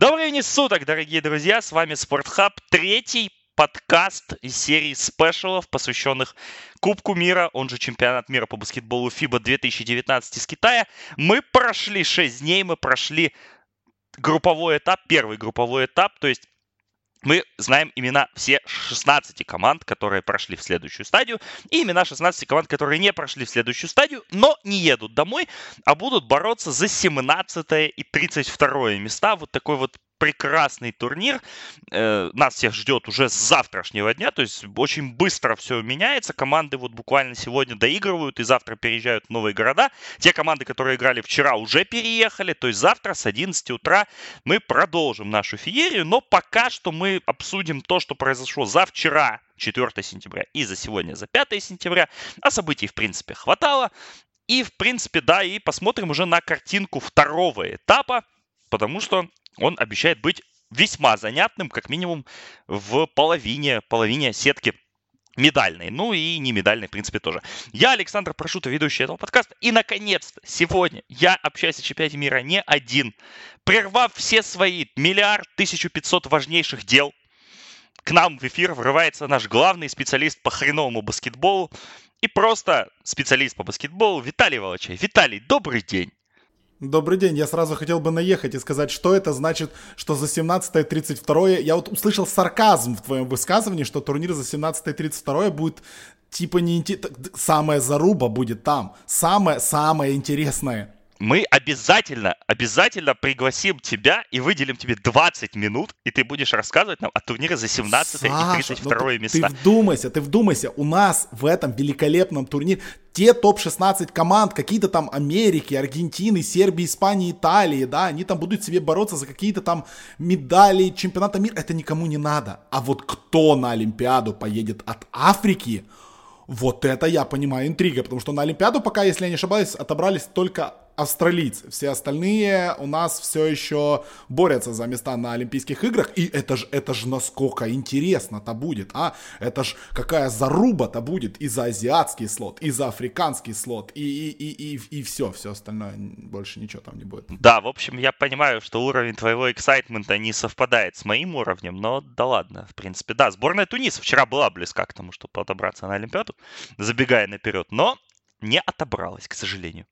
Добрый времени суток, дорогие друзья! С вами Спортхаб, третий подкаст из серии спешалов, посвященных Кубку мира, он же чемпионат мира по баскетболу FIBA 2019 из Китая. Мы прошли 6 дней, мы прошли групповой этап, первый групповой этап, то есть мы знаем имена все 16 команд, которые прошли в следующую стадию, и имена 16 команд, которые не прошли в следующую стадию, но не едут домой, а будут бороться за 17 и 32 места. Вот такой вот прекрасный турнир. Э, нас всех ждет уже с завтрашнего дня, то есть очень быстро все меняется. Команды вот буквально сегодня доигрывают и завтра переезжают в новые города. Те команды, которые играли вчера, уже переехали, то есть завтра с 11 утра мы продолжим нашу феерию, но пока что мы обсудим то, что произошло за вчера, 4 сентября, и за сегодня, за 5 сентября. А событий, в принципе, хватало. И, в принципе, да, и посмотрим уже на картинку второго этапа, потому что он обещает быть весьма занятным, как минимум в половине, половине сетки медальной, ну и не медальной, в принципе, тоже. Я Александр Прошута, ведущий этого подкаста, и, наконец-то, сегодня я общаюсь о чемпионате мира не один. Прервав все свои миллиард тысячу пятьсот важнейших дел, к нам в эфир врывается наш главный специалист по хреновому баскетболу и просто специалист по баскетболу Виталий Волочай. Виталий, добрый день. Добрый день, я сразу хотел бы наехать и сказать, что это значит, что за 17-32 я вот услышал сарказм в твоем высказывании, что турнир за 17-32 будет типа не самая заруба будет там, самое-самое интересное мы обязательно, обязательно пригласим тебя и выделим тебе 20 минут, и ты будешь рассказывать нам о турнире за 17 Саша, и 32 ну ты, места. Ты вдумайся, ты вдумайся, у нас в этом великолепном турнире те топ-16 команд, какие-то там Америки, Аргентины, Сербии, Испании, Италии, да, они там будут себе бороться за какие-то там медали чемпионата мира, это никому не надо. А вот кто на Олимпиаду поедет от Африки, вот это я понимаю интрига, потому что на Олимпиаду пока, если я не ошибаюсь, отобрались только австралийцы. Все остальные у нас все еще борются за места на Олимпийских играх. И это же это ж насколько интересно-то будет, а? Это ж какая заруба-то будет и за азиатский слот, и за африканский слот, и, и, и, и, и все, все остальное, больше ничего там не будет. Да, в общем, я понимаю, что уровень твоего эксайтмента не совпадает с моим уровнем, но да ладно, в принципе, да, сборная Туниса вчера была близка к тому, чтобы отобраться на Олимпиаду, забегая наперед, но не отобралась, к сожалению,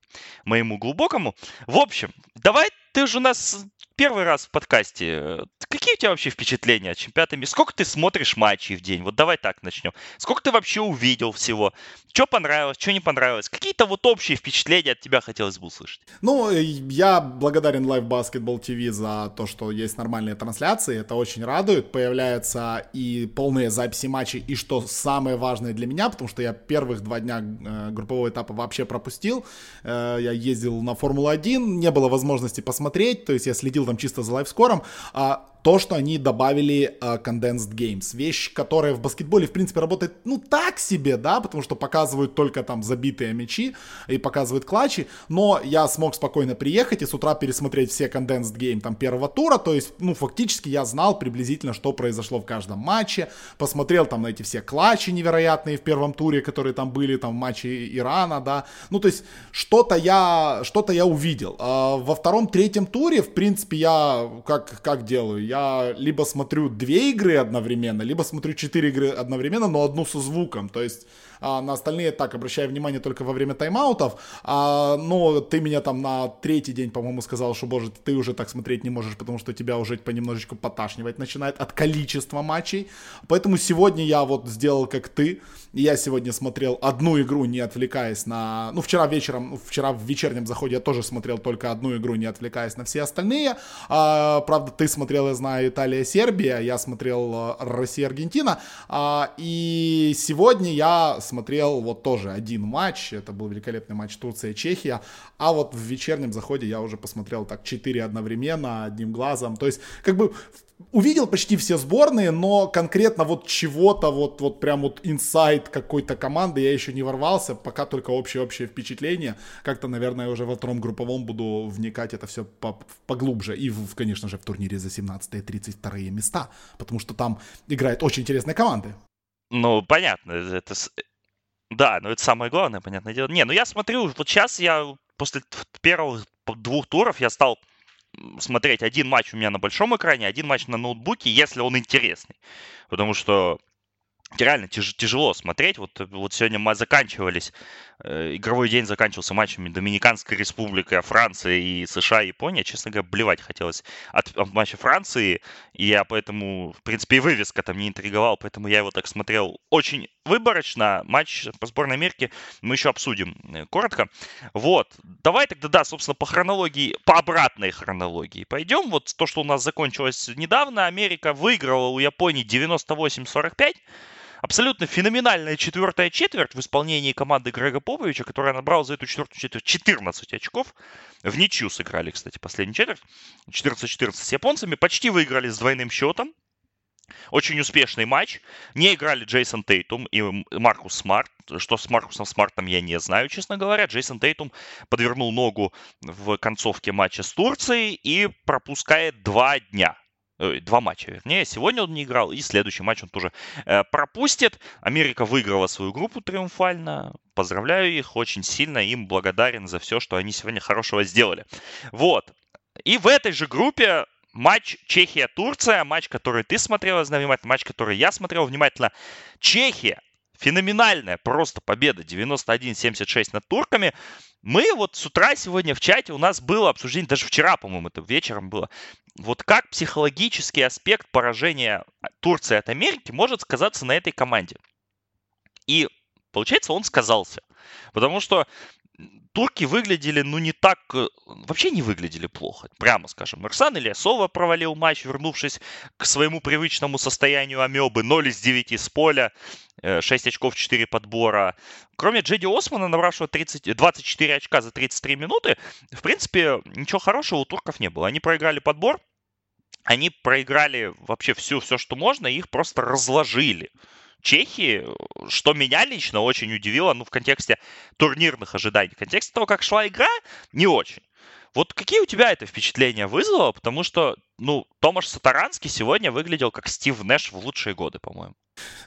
моему глубокому. В общем, давай ты же у нас первый раз в подкасте. Какие у тебя вообще впечатления от чемпионата мира? Сколько ты смотришь матчей в день? Вот давай так начнем. Сколько ты вообще увидел всего? Что понравилось, что не понравилось? Какие-то вот общие впечатления от тебя хотелось бы услышать. Ну, я благодарен Live Basketball TV за то, что есть нормальные трансляции. Это очень радует. Появляются и полные записи матчей. И что самое важное для меня, потому что я первых два дня э, группового этапа вообще пропустил. Э, я ездил на Формулу-1, не было возможности посмотреть. То есть я следил там чисто за лайфскором. А то, что они добавили uh, Condensed Games. Вещь, которая в баскетболе, в принципе, работает, ну, так себе, да, потому что показывают только там забитые мячи и показывают клатчи, но я смог спокойно приехать и с утра пересмотреть все Condensed Game там первого тура, то есть, ну, фактически я знал приблизительно, что произошло в каждом матче, посмотрел там на эти все клатчи невероятные в первом туре, которые там были, там, в матче Ирана, да, ну, то есть, что-то я, что-то я увидел. А во втором-третьем туре, в принципе, я как, как делаю? Я либо смотрю две игры одновременно, либо смотрю четыре игры одновременно, но одну со звуком. То есть а на остальные так обращаю внимание только во время тайм-аутов. А, но ты меня там на третий день, по-моему, сказал, что, боже, ты уже так смотреть не можешь, потому что тебя уже понемножечку поташнивать начинает от количества матчей. Поэтому сегодня я вот сделал как ты. Я сегодня смотрел одну игру, не отвлекаясь на... Ну, вчера вечером, вчера в вечернем заходе я тоже смотрел только одну игру, не отвлекаясь на все остальные. А, правда, ты смотрел, я знаю, Италия-Сербия, я смотрел э, Россия-Аргентина. А, и сегодня я смотрел вот тоже один матч, это был великолепный матч Турция-Чехия, а вот в вечернем заходе я уже посмотрел так 4 одновременно, одним глазом, то есть как бы увидел почти все сборные, но конкретно вот чего-то, вот, вот прям вот инсайт какой-то команды я еще не ворвался, пока только общее-общее впечатление. Как-то, наверное, уже во втором групповом буду вникать это все по поглубже. И, в, конечно же, в турнире за 17-32 места, потому что там играют очень интересные команды. Ну, понятно, это да, но это самое главное, понятное дело. Не, ну я смотрю, вот сейчас я после первых двух туров я стал смотреть один матч у меня на большом экране, один матч на ноутбуке, если он интересный. Потому что реально тяж, тяжело смотреть. Вот, вот сегодня мы заканчивались, э, игровой день заканчивался матчами Доминиканской Республики, Франции и США, Япония. Честно говоря, блевать хотелось от, от матча Франции. И я поэтому, в принципе, и вывеска там не интриговал, поэтому я его так смотрел очень выборочно. Матч по сборной Америки мы еще обсудим э, коротко. Вот. Давай тогда, да, собственно, по хронологии, по обратной хронологии пойдем. Вот то, что у нас закончилось недавно. Америка выиграла у Японии 98-45. Абсолютно феноменальная четвертая четверть в исполнении команды Грега Поповича, которая набрала за эту четвертую четверть 14 очков. В ничью сыграли, кстати, последний четверть. 14-14 с японцами. Почти выиграли с двойным счетом. Очень успешный матч. Не играли Джейсон Тейтум и Маркус Смарт. Что с Маркусом Смартом я не знаю, честно говоря. Джейсон Тейтум подвернул ногу в концовке матча с Турцией и пропускает два дня два матча, вернее. Сегодня он не играл, и следующий матч он тоже э, пропустит. Америка выиграла свою группу триумфально. Поздравляю их очень сильно, им благодарен за все, что они сегодня хорошего сделали. Вот. И в этой же группе матч Чехия-Турция, матч, который ты смотрела внимательно, матч, который я смотрел внимательно. Чехия феноменальная просто победа 91-76 над турками. Мы вот с утра сегодня в чате у нас было обсуждение, даже вчера, по-моему, это вечером было, вот как психологический аспект поражения Турции от Америки может сказаться на этой команде. И получается, он сказался. Потому что турки выглядели, ну, не так... Э, вообще не выглядели плохо, прямо скажем. Ирсан Ильясова провалил матч, вернувшись к своему привычному состоянию амебы. 0 из 9 с поля, 6 э, очков, 4 подбора. Кроме Джеди Османа, набравшего 30, 24 очка за 33 минуты, в принципе, ничего хорошего у турков не было. Они проиграли подбор, они проиграли вообще все, все, что можно, и их просто разложили. Чехии, что меня лично очень удивило, ну, в контексте турнирных ожиданий, в контексте того, как шла игра, не очень. Вот какие у тебя это впечатления вызвало? Потому что, ну, Томаш Сатаранский сегодня выглядел как Стив Нэш в лучшие годы, по-моему.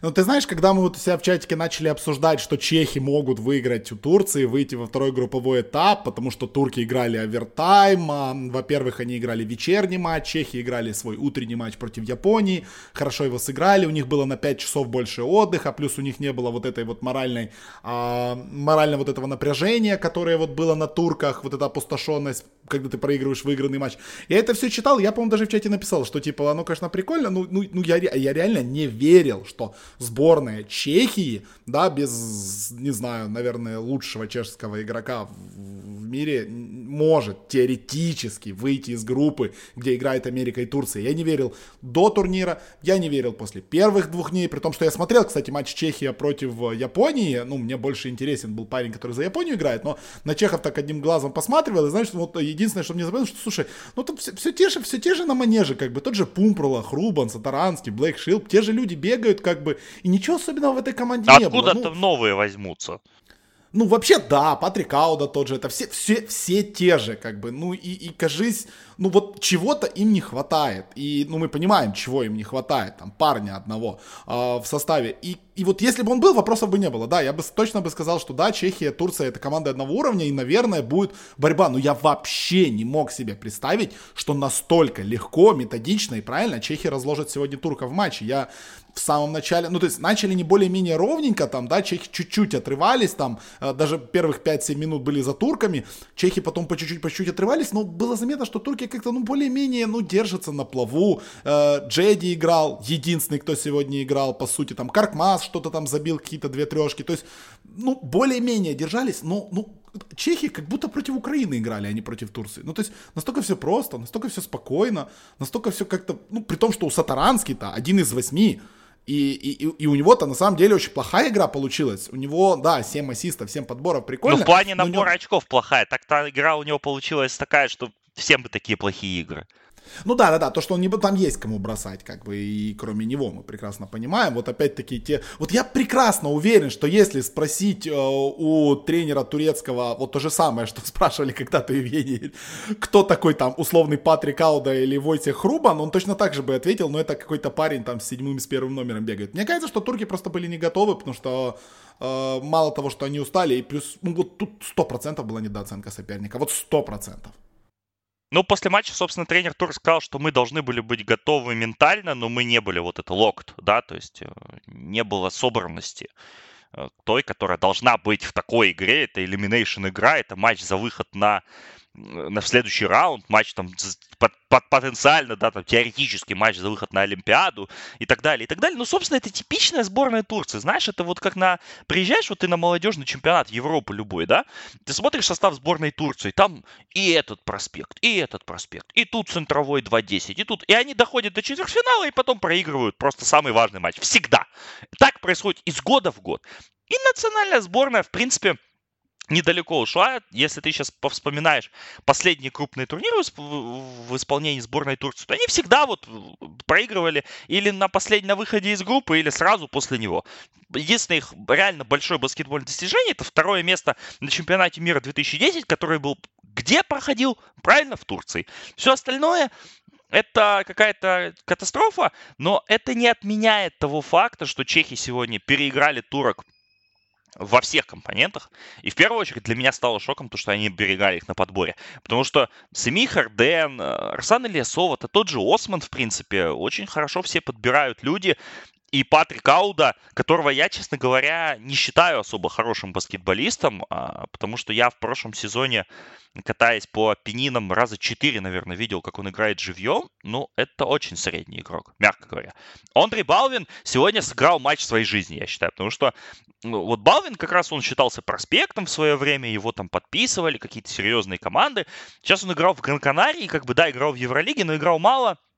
Ну, ты знаешь, когда мы вот у себя в чатике начали обсуждать, что чехи могут выиграть у Турции, выйти во второй групповой этап, потому что турки играли овертайм, а, во-первых, они играли вечерний матч, чехи играли свой утренний матч против Японии, хорошо его сыграли, у них было на 5 часов больше отдыха, плюс у них не было вот этой вот моральной, а, морально вот этого напряжения, которое вот было на турках, вот эта опустошенность, когда ты проигрываешь выигранный матч. Я это все читал, я, по-моему, даже в чате написал, что типа, оно, конечно, прикольно, ну, ну, ну я, я реально не верил, что сборная Чехии, да, без, не знаю, наверное, лучшего чешского игрока в мире может теоретически выйти из группы, где играет Америка и Турция. Я не верил до турнира, я не верил после первых двух дней, при том, что я смотрел, кстати, матч Чехия против Японии, ну, мне больше интересен был парень, который за Японию играет, но на чехов так одним глазом посматривал, и знаешь, вот единственное, что мне забыл, что, слушай, ну, тут все, все те же, все те же на манеже, как бы, тот же Пумпрула, Хрубан, Сатаранский, Блэк Шилд, те же люди бегают, как бы, и ничего особенного в этой команде а не было. Откуда-то ну, новые возьмутся. Ну, вообще, да, Патрик Ауда тот же, это все, все, все те же, как бы, ну, и, и кажись, ну, вот чего-то им не хватает, и, ну, мы понимаем, чего им не хватает, там, парня одного э, в составе, и, и вот если бы он был, вопросов бы не было, да, я бы точно бы сказал, что да, Чехия, Турция, это команда одного уровня, и, наверное, будет борьба, но я вообще не мог себе представить, что настолько легко, методично и правильно Чехия разложит сегодня турка в матче, я в самом начале, ну, то есть начали не более-менее ровненько, там, да, чехи чуть-чуть отрывались, там, э, даже первых 5-7 минут были за турками, чехи потом по чуть-чуть, по чуть-чуть отрывались, но было заметно, что турки как-то, ну, более-менее, ну, держатся на плаву, э, Джеди играл, единственный, кто сегодня играл, по сути, там, Каркмас что-то там забил, какие-то две трешки, то есть, ну, более-менее держались, но, ну, Чехи как будто против Украины играли, а не против Турции. Ну, то есть, настолько все просто, настолько все спокойно, настолько все как-то, ну, при том, что у Сатаранский-то один из восьми, и, и, и у него-то на самом деле очень плохая игра получилась. У него, да, 7 ассистов, 7 подборов, прикольно. Ну, в плане набора него... очков плохая. Так-то игра у него получилась такая, что всем бы такие плохие игры. Ну да, да, да, то, что он не там есть кому бросать, как бы, и кроме него мы прекрасно понимаем. Вот опять-таки те... Вот я прекрасно уверен, что если спросить э, у тренера турецкого вот то же самое, что спрашивали когда-то Евгений, кто такой там условный Патрик Ауда или Войте Хрубан, он точно так же бы ответил, но это какой-то парень там с седьмым, с первым номером бегает. Мне кажется, что турки просто были не готовы, потому что э, мало того, что они устали, и плюс, ну вот тут сто процентов была недооценка соперника, вот сто процентов. Ну, после матча, собственно, тренер Тур сказал, что мы должны были быть готовы ментально, но мы не были вот это локт, да, то есть э, не было собранности э, той, которая должна быть в такой игре. Это Elimination игра, это матч за выход на на следующий раунд, матч там под, под, потенциально, да, там теоретический матч за выход на Олимпиаду и так далее, и так далее. Ну, собственно, это типичная сборная Турции. Знаешь, это вот как на... Приезжаешь вот ты на молодежный чемпионат Европы любой, да, ты смотришь состав сборной Турции, там и этот проспект, и этот проспект, и тут центровой 2-10, и тут... И они доходят до четвертьфинала и потом проигрывают просто самый важный матч. Всегда. Так происходит из года в год. И национальная сборная, в принципе, недалеко ушла. Если ты сейчас повспоминаешь последние крупные турниры в исполнении сборной Турции, то они всегда вот проигрывали или на последнем выходе из группы, или сразу после него. Единственное их реально большое баскетбольное достижение это второе место на чемпионате мира 2010, который был где проходил? Правильно, в Турции. Все остальное это какая-то катастрофа, но это не отменяет того факта, что чехи сегодня переиграли турок во всех компонентах. И в первую очередь для меня стало шоком то, что они берегали их на подборе. Потому что Семи Харден, э, Арсан Ильясов, это тот же Осман, в принципе, очень хорошо все подбирают люди и Патрик Ауда, которого я, честно говоря, не считаю особо хорошим баскетболистом, а, потому что я в прошлом сезоне, катаясь по пенинам, раза четыре, наверное, видел, как он играет живьем. Ну, это очень средний игрок, мягко говоря. Андрей Балвин сегодня сыграл матч своей жизни, я считаю, потому что ну, вот Балвин как раз он считался проспектом в свое время, его там подписывали, какие-то серьезные команды. Сейчас он играл в Гран-Канарии, как бы, да, играл в Евролиге, но играл мало –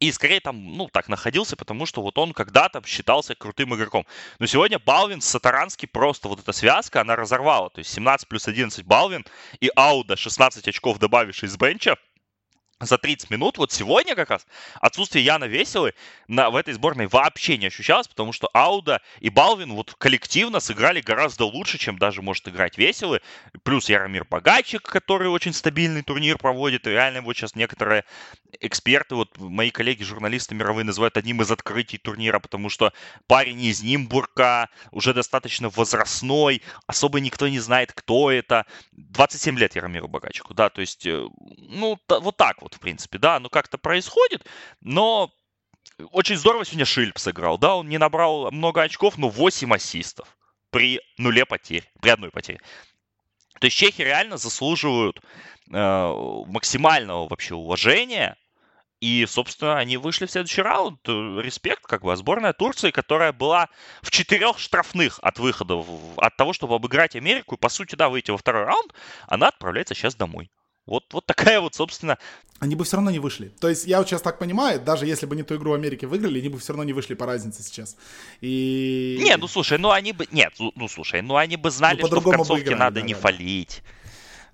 и скорее там, ну, так находился, потому что вот он когда-то считался крутым игроком. Но сегодня Балвин с Сатаранский просто вот эта связка, она разорвала. То есть 17 плюс 11 Балвин и Ауда 16 очков добавивший с бенча – за 30 минут, вот сегодня как раз, отсутствие Яна Веселы на, в этой сборной вообще не ощущалось, потому что Ауда и Балвин вот коллективно сыграли гораздо лучше, чем даже может играть Веселы. Плюс Яромир Богачик, который очень стабильный турнир проводит. Реально вот сейчас некоторые эксперты, вот мои коллеги-журналисты мировые называют одним из открытий турнира, потому что парень из Нимбурга, уже достаточно возрастной, особо никто не знает, кто это. 27 лет Яромиру Богачику, да, то есть, э, ну, вот так вот, в принципе, да, ну как-то происходит, но очень здорово сегодня Шильп сыграл, да, он не набрал много очков, но 8 ассистов при нуле потерь, при одной потере. То есть чехи реально заслуживают э, максимального вообще уважения, и, собственно, они вышли в следующий раунд. Респект, как бы, а сборная Турции, которая была в четырех штрафных от выхода, от того, чтобы обыграть Америку, и, по сути, да, выйти во второй раунд, она отправляется сейчас домой. Вот, вот такая вот, собственно... Они бы все равно не вышли. То есть я вот сейчас так понимаю, даже если бы не ту игру Америки выиграли, они бы все равно не вышли по разнице сейчас. И... Не, ну слушай, ну они бы... Нет, ну, ну слушай, ну они бы знали, ну, что в концовке играли, надо да, не да, фалить. Да.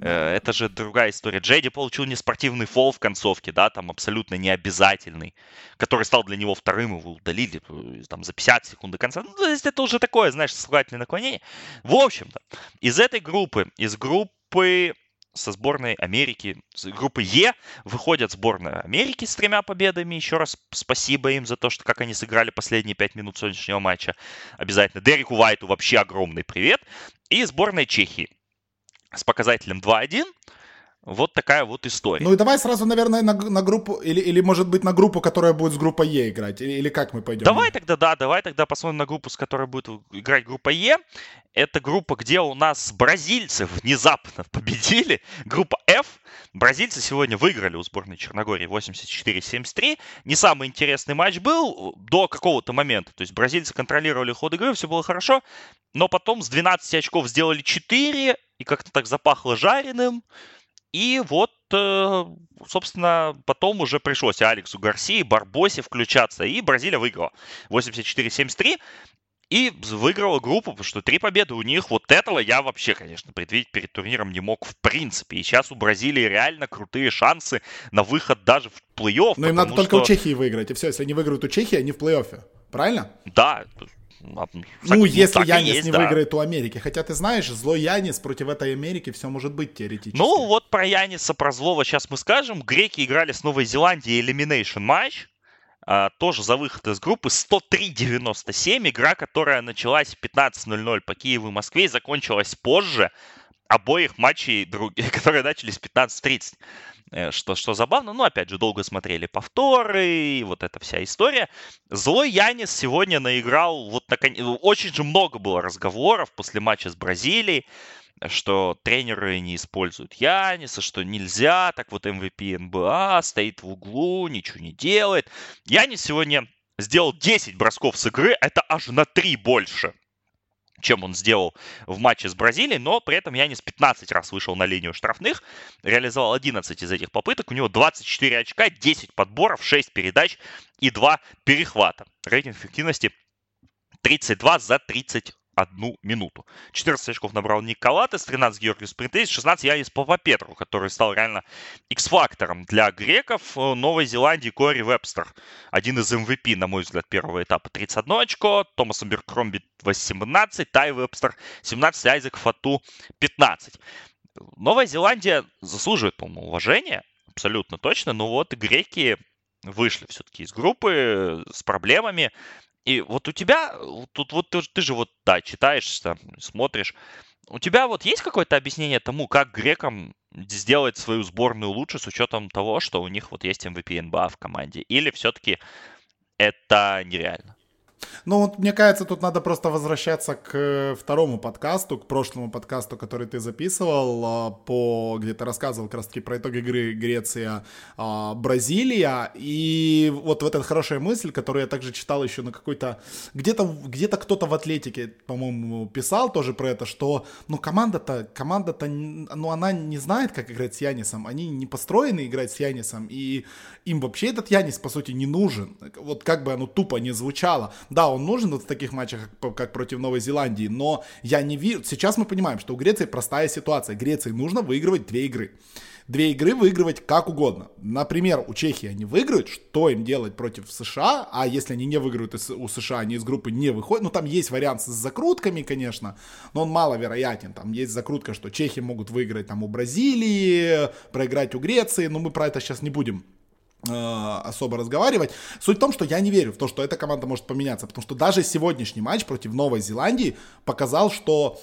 Э, это же другая история. Джейди получил неспортивный фол в концовке, да, там абсолютно необязательный, который стал для него вторым, его удалили э, там за 50 секунд до конца. Ну, то есть это уже такое, знаешь, слагательное наклонение. В общем-то, из этой группы, из группы со сборной Америки, с группы Е, выходят сборная Америки с тремя победами. Еще раз спасибо им за то, что как они сыграли последние пять минут сегодняшнего матча. Обязательно Дереку Вайту вообще огромный привет. И сборная Чехии с показателем 2-1. Вот такая вот история. Ну и давай сразу, наверное, на, на группу, или, или может быть на группу, которая будет с группой Е играть, или, или как мы пойдем? Давай тогда, да, давай тогда посмотрим на группу, с которой будет играть группа Е. Это группа, где у нас бразильцы внезапно победили. Группа F. Бразильцы сегодня выиграли у сборной Черногории 84-73. Не самый интересный матч был до какого-то момента. То есть бразильцы контролировали ход игры, все было хорошо. Но потом с 12 очков сделали 4, и как-то так запахло жареным. И вот, э, собственно, потом уже пришлось Алексу Гарсии, Барбосе включаться, и Бразилия выиграла 84-73 и выиграла группу, потому что три победы у них. Вот этого я вообще, конечно, предвидеть перед турниром не мог в принципе. И сейчас у Бразилии реально крутые шансы на выход даже в плей-офф. Но им надо что... только у Чехии выиграть, и все. Если они выиграют у Чехии, они в плей-оффе. Правильно? Да, ну, ну, если Янис есть, не да. выиграет у Америки. Хотя ты знаешь, злой Янис против этой Америки все может быть теоретически. Ну, вот про Яниса, про злого сейчас мы скажем. Греки играли с Новой Зеландией Elimination матч. А, тоже за выход из группы 103-97. Игра, которая началась в 15.00 по Киеву и Москве и закончилась позже. Обоих матчей, которые начались 15-30. Э, что, что забавно, ну, опять же, долго смотрели повторы, вот эта вся история. Злой Янис сегодня наиграл, вот наконец, очень же много было разговоров после матча с Бразилией, что тренеры не используют Яниса, что нельзя, так вот MVP НБА стоит в углу, ничего не делает. Янис сегодня сделал 10 бросков с игры, это аж на 3 больше чем он сделал в матче с Бразилией, но при этом Янис 15 раз вышел на линию штрафных, реализовал 11 из этих попыток, у него 24 очка, 10 подборов, 6 передач и 2 перехвата. Рейтинг эффективности 32 за 30 одну минуту. 14 очков набрал Ник Калатес, 13 Георгиус Принтейс, 16 Янис Папапетру, который стал реально X-фактором для греков. Новой Зеландии Кори Вебстер, один из MVP, на мой взгляд, первого этапа, 31 очко, Томас Беркромби 18, Тай Вебстер 17, Айзек Фату 15. Новая Зеландия заслуживает, по-моему, уважения, абсолютно точно, но вот греки вышли все-таки из группы с проблемами. И вот у тебя, тут вот ты, ты же вот, да, читаешь, там, смотришь, у тебя вот есть какое-то объяснение тому, как грекам сделать свою сборную лучше с учетом того, что у них вот есть MVP НБА в команде? Или все-таки это нереально? Ну, вот мне кажется, тут надо просто возвращаться к э, второму подкасту, к прошлому подкасту, который ты записывал, а, по, где ты рассказывал как раз-таки про итоги игры Греция-Бразилия. А, И вот в эта хорошая мысль, которую я также читал еще на какой-то... Где-то где кто-то в Атлетике, по-моему, писал тоже про это, что, ну, команда-то, команда-то, ну, она не знает, как играть с Янисом. Они не построены играть с Янисом, и им вообще этот Янис, по сути, не нужен. Вот как бы оно тупо не звучало. Да, он нужен вот в таких матчах, как, как против Новой Зеландии, но я не вижу... Сейчас мы понимаем, что у Греции простая ситуация. Греции нужно выигрывать две игры. Две игры выигрывать как угодно. Например, у Чехии они выиграют, что им делать против США, а если они не выиграют у США, они из группы не выходят, ну там есть вариант с закрутками, конечно, но он маловероятен. Там есть закрутка, что Чехи могут выиграть там у Бразилии, проиграть у Греции, но мы про это сейчас не будем особо разговаривать. Суть в том, что я не верю в то, что эта команда может поменяться, потому что даже сегодняшний матч против Новой Зеландии показал, что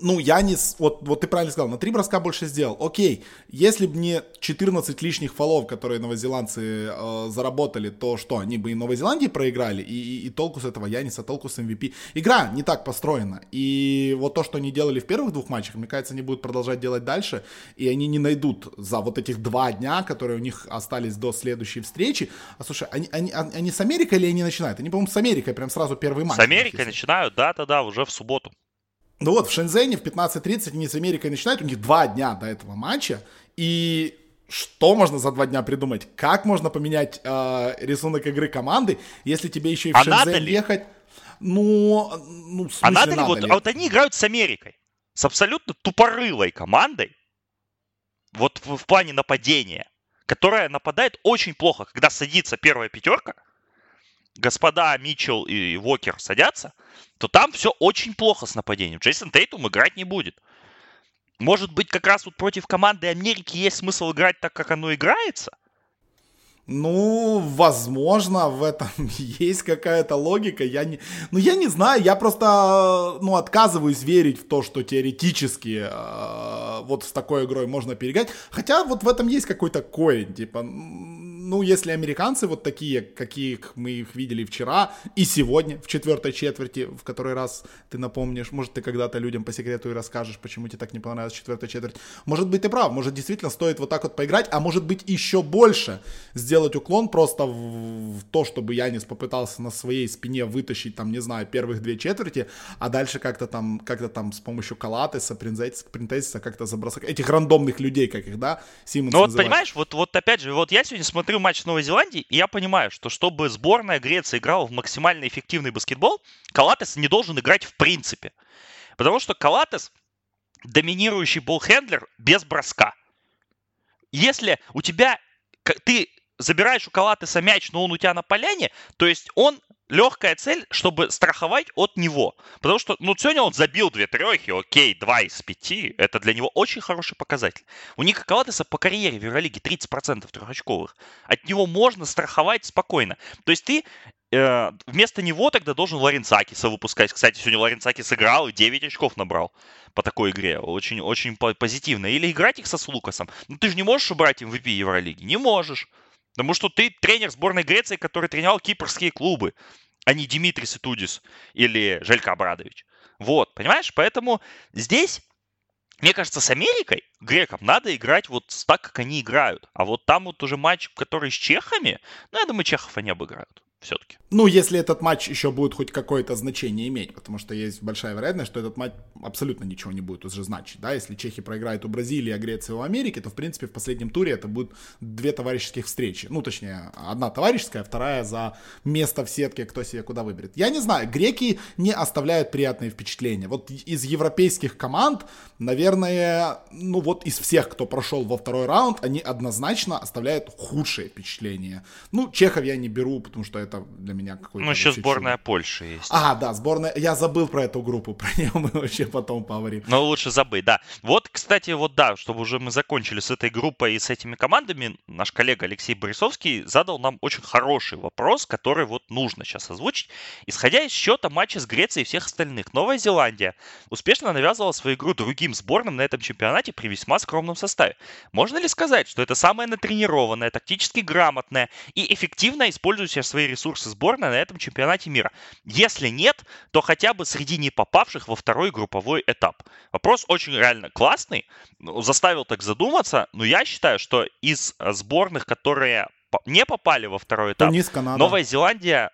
ну, Янис, вот, вот ты правильно сказал, на три броска больше сделал. Окей, если бы не 14 лишних фолов, которые новозеландцы э, заработали, то что, они бы и Новой Зеландии проиграли, и, и, и толку с этого Яниса, толку с MVP. Игра не так построена, и вот то, что они делали в первых двух матчах, мне кажется, они будут продолжать делать дальше, и они не найдут за вот этих два дня, которые у них остались до следующей встречи. А слушай, они, они, они с Америкой или они начинают? Они, по-моему, с Америкой прям сразу первый матч. С Америкой начинают, да-да-да, уже в субботу. Ну вот, в Шензене в 15.30 они с Америкой начинают, у них два дня до этого матча, и что можно за два дня придумать? Как можно поменять э, рисунок игры команды, если тебе еще и в а Шензен ехать? Ну, ну в смысле, а надо ли? Надо вот, ли? А вот они играют с Америкой, с абсолютно тупорылой командой, вот в, в плане нападения, которая нападает очень плохо, когда садится первая пятерка, господа Митчелл и Вокер садятся, то там все очень плохо с нападением. Джейсон Тейтум играть не будет. Может быть, как раз вот против команды Америки есть смысл играть так, как оно играется? Ну, возможно, в этом есть какая-то логика. Я не, ну, я не знаю, я просто, ну, отказываюсь верить в то, что теоретически э, вот с такой игрой можно переиграть. Хотя вот в этом есть какой-то корень, типа, ну, если американцы вот такие, каких мы их видели вчера и сегодня, в четвертой четверти, в который раз ты напомнишь, может, ты когда-то людям по секрету и расскажешь, почему тебе так не понравилась четвертая четверть. Может быть, ты прав, может, действительно стоит вот так вот поиграть, а может быть, еще больше сделать уклон просто в, в то, чтобы Янис попытался на своей спине вытащить, там, не знаю, первых две четверти, а дальше как-то там, как-то там с помощью Калатеса, Принтесиса как-то забросать этих рандомных людей, как их, да, Симмонс Ну вот, называет. понимаешь, вот, вот опять же, вот я сегодня смотрю матч Новой Зеландией, и я понимаю, что чтобы сборная Греции играла в максимально эффективный баскетбол, Калатес не должен играть в принципе. Потому что Калатес доминирующий болхендлер без броска. Если у тебя ты забираешь у Калатеса мяч, но он у тебя на поляне, то есть он легкая цель, чтобы страховать от него. Потому что, ну, сегодня он забил две трехи, окей, два из пяти. Это для него очень хороший показатель. У Ника Калатеса по карьере в Евролиге 30% трехочковых. От него можно страховать спокойно. То есть ты э, вместо него тогда должен Ларенцакиса выпускать. Кстати, сегодня Ларенцакис сыграл и 9 очков набрал по такой игре. Очень, очень позитивно. Или играть их со Слукасом. Ну, ты же не можешь убрать MVP Евролиги. Не можешь. Потому что ты тренер сборной Греции, который тренировал кипрские клубы, а не Димитрий Ситудис или Желька Абрадович. Вот, понимаешь? Поэтому здесь мне кажется, с Америкой, грекам, надо играть вот так, как они играют. А вот там вот уже матч, который с чехами, ну, я думаю, чехов они обыграют все-таки. Ну, если этот матч еще будет хоть какое-то значение иметь, потому что есть большая вероятность, что этот матч абсолютно ничего не будет уже значить, да, если чехи проиграют у Бразилии, а Греция у Америки, то, в принципе, в последнем туре это будут две товарищеских встречи, ну, точнее, одна товарищеская, вторая за место в сетке, кто себе куда выберет. Я не знаю, греки не оставляют приятные впечатления. Вот из европейских команд, наверное, ну, вот из всех, кто прошел во второй раунд, они однозначно оставляют худшие впечатления. Ну, чехов я не беру, потому что это это для меня какой-то... Ну, еще сборная Польши есть. А, да, сборная... Я забыл про эту группу, про нее мы вообще потом поговорим. Но лучше забыть, да. Вот, кстати, вот да, чтобы уже мы закончили с этой группой и с этими командами, наш коллега Алексей Борисовский задал нам очень хороший вопрос, который вот нужно сейчас озвучить. Исходя из счета матча с Грецией и всех остальных, Новая Зеландия успешно навязывала свою игру другим сборным на этом чемпионате при весьма скромном составе. Можно ли сказать, что это самая натренированная, тактически грамотная и эффективно использующая свои ресурсы ресурсы сборной на этом чемпионате мира? Если нет, то хотя бы среди не попавших во второй групповой этап. Вопрос очень реально классный, ну, заставил так задуматься, но я считаю, что из сборных, которые не попали во второй этап, Новая Зеландия,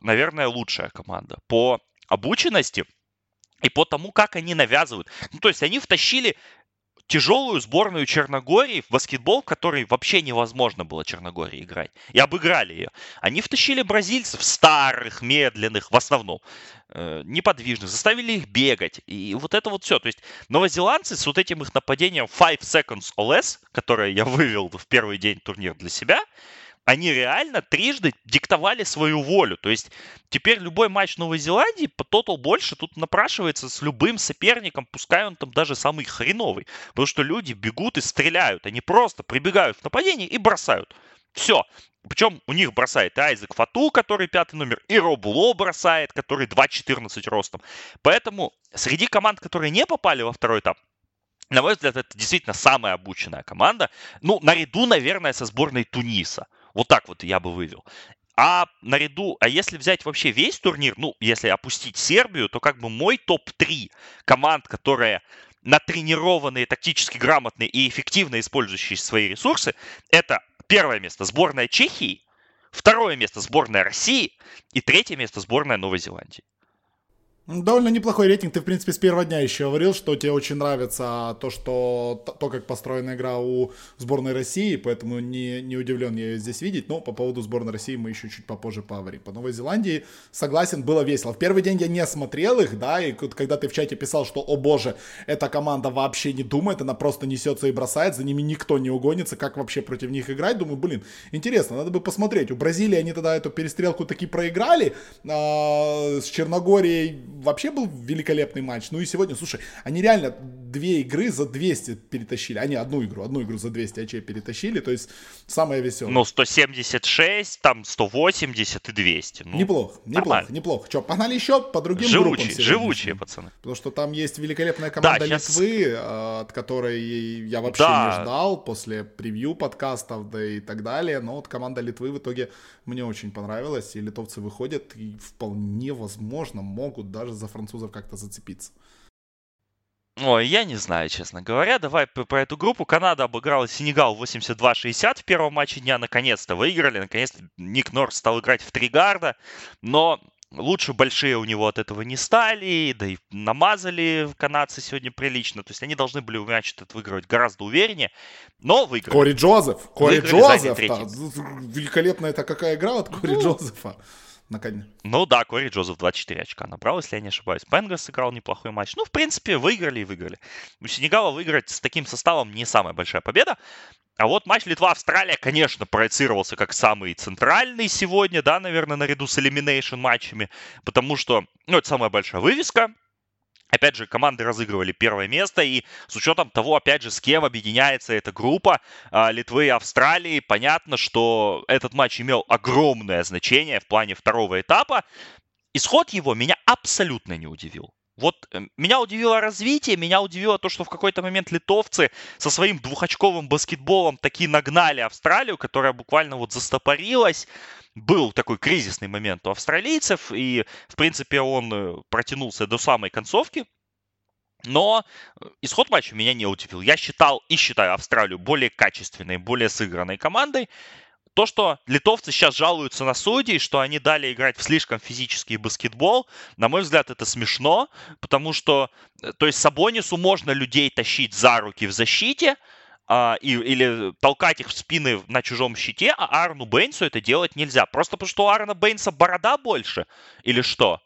наверное, лучшая команда по обученности и по тому, как они навязывают. Ну, то есть они втащили тяжелую сборную Черногории в баскетбол, который вообще невозможно было Черногории играть. И обыграли ее. Они втащили бразильцев старых, медленных, в основном, э, неподвижных, заставили их бегать. И вот это вот все. То есть новозеландцы с вот этим их нападением 5 seconds or less, которое я вывел в первый день турнира для себя, они реально трижды диктовали свою волю. То есть теперь любой матч Новой Зеландии по тотал больше тут напрашивается с любым соперником, пускай он там даже самый хреновый. Потому что люди бегут и стреляют. Они просто прибегают в нападение и бросают. Все. Причем у них бросает и Айзек Фату, который пятый номер, и Роб Ло бросает, который 2.14 ростом. Поэтому среди команд, которые не попали во второй этап, на мой взгляд, это действительно самая обученная команда. Ну, наряду, наверное, со сборной Туниса. Вот так вот я бы вывел. А наряду, а если взять вообще весь турнир, ну, если опустить Сербию, то как бы мой топ-3 команд, которые натренированные, тактически грамотные и эффективно использующие свои ресурсы, это первое место сборная Чехии, второе место сборная России и третье место сборная Новой Зеландии. Довольно неплохой рейтинг. Ты, в принципе, с первого дня еще говорил, что тебе очень нравится то, что то, как построена игра у сборной России, поэтому не, не удивлен я ее здесь видеть. Но по поводу сборной России мы еще чуть попозже поговорим. По Новой Зеландии, согласен, было весело. В первый день я не смотрел их, да, и когда ты в чате писал, что, о боже, эта команда вообще не думает, она просто несется и бросает, за ними никто не угонится, как вообще против них играть? Думаю, блин, интересно, надо бы посмотреть. У Бразилии они тогда эту перестрелку таки проиграли, а, с Черногорией вообще был великолепный матч. Ну и сегодня, слушай, они реально две игры за 200 перетащили. Они одну игру, одну игру за 200 очей перетащили. То есть самое веселое. Ну, 176, там 180 и 200. Ну, неплохо, неплохо, нормально. неплохо. Что, погнали еще по другим живучие, группам Живучие, пацаны. Потому что там есть великолепная команда да, Литвы, сейчас... от которой я вообще да. не ждал после превью подкастов, да и так далее. Но вот команда Литвы в итоге мне очень понравилась. И литовцы выходят и вполне возможно могут даже за французов как-то зацепиться. Ой, я не знаю, честно говоря. Давай про эту группу. Канада обыграла Сенегал 82-60 в первом матче дня. Наконец-то выиграли. Наконец-то Ник Норс стал играть в три гарда. Но лучше большие у него от этого не стали. Да и намазали канадцы сегодня прилично. То есть они должны были мяч этот выигрывать гораздо увереннее. Но выиграли. Кори Джозеф. Кори Джозеф. Великолепная это какая игра от Кори ну, Джозефа наконец. Ну да, Кори Джозеф 24 очка набрал, если я не ошибаюсь. Пенгас сыграл неплохой матч. Ну, в принципе, выиграли и выиграли. У Сенегала выиграть с таким составом не самая большая победа. А вот матч Литва-Австралия, конечно, проецировался как самый центральный сегодня, да, наверное, наряду с элиминейшн матчами, потому что, ну, это самая большая вывеска. Опять же, команды разыгрывали первое место, и с учетом того, опять же, с кем объединяется эта группа а, Литвы и Австралии, понятно, что этот матч имел огромное значение в плане второго этапа. Исход его меня абсолютно не удивил. Вот э, меня удивило развитие, меня удивило то, что в какой-то момент литовцы со своим двухочковым баскетболом таки нагнали Австралию, которая буквально вот застопорилась. Был такой кризисный момент у австралийцев, и, в принципе, он э, протянулся до самой концовки. Но э, исход матча меня не удивил. Я считал и считаю Австралию более качественной, более сыгранной командой то, что литовцы сейчас жалуются на судей, что они дали играть в слишком физический баскетбол, на мой взгляд, это смешно, потому что, э, то есть Сабонису можно людей тащить за руки в защите, а, и, или толкать их в спины на чужом щите, а Арну Бейнсу это делать нельзя. Просто потому что у Арна Бейнса борода больше, или что?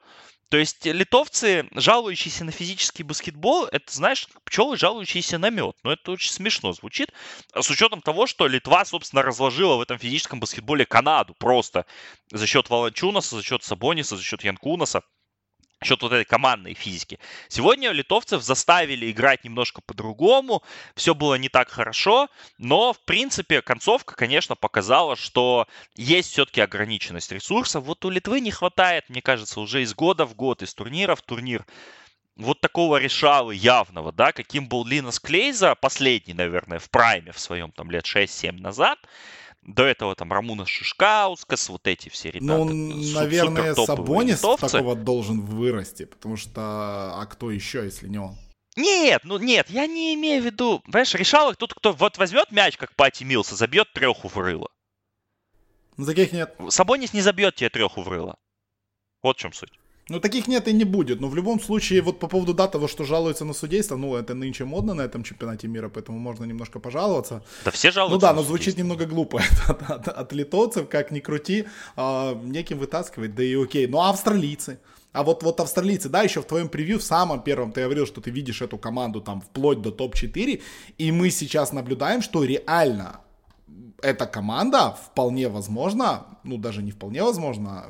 То есть литовцы, жалующиеся на физический баскетбол, это, знаешь, пчелы, жалующиеся на мед. Но это очень смешно звучит. С учетом того, что Литва, собственно, разложила в этом физическом баскетболе Канаду просто за счет Валанчунаса, за счет Сабониса, за счет Янкунаса счет вот этой командной физики. Сегодня литовцев заставили играть немножко по-другому, все было не так хорошо, но, в принципе, концовка, конечно, показала, что есть все-таки ограниченность ресурсов. Вот у Литвы не хватает, мне кажется, уже из года в год, из турнира в турнир, вот такого решалы явного, да, каким был Линос Клейза, последний, наверное, в прайме в своем, там, лет 6-7 назад, до этого там Рамуна Шишкаускас, вот эти все ребята. Ну, наверное, Сабонис такого должен вырасти, потому что а кто еще, если не он? Нет, ну нет, я не имею в виду, понимаешь, решал тут, кто вот возьмет мяч, как Пати Милса, забьет треху в рыло. Ну, таких нет. Сабонис не забьет тебе треху в рыло. Вот в чем суть. Ну, таких нет и не будет. Но в любом случае, вот по поводу да, того, что жалуются на судейство, ну, это нынче модно на этом чемпионате мира, поэтому можно немножко пожаловаться. Да все жалуются. Ну да, но звучит немного глупо от, от, от литовцев, как ни крути, а, неким вытаскивать, да и окей. Ну, а австралийцы? А вот, вот австралийцы, да, еще в твоем превью, в самом первом ты говорил, что ты видишь эту команду там вплоть до топ-4, и мы сейчас наблюдаем, что реально эта команда вполне возможно, ну даже не вполне возможно,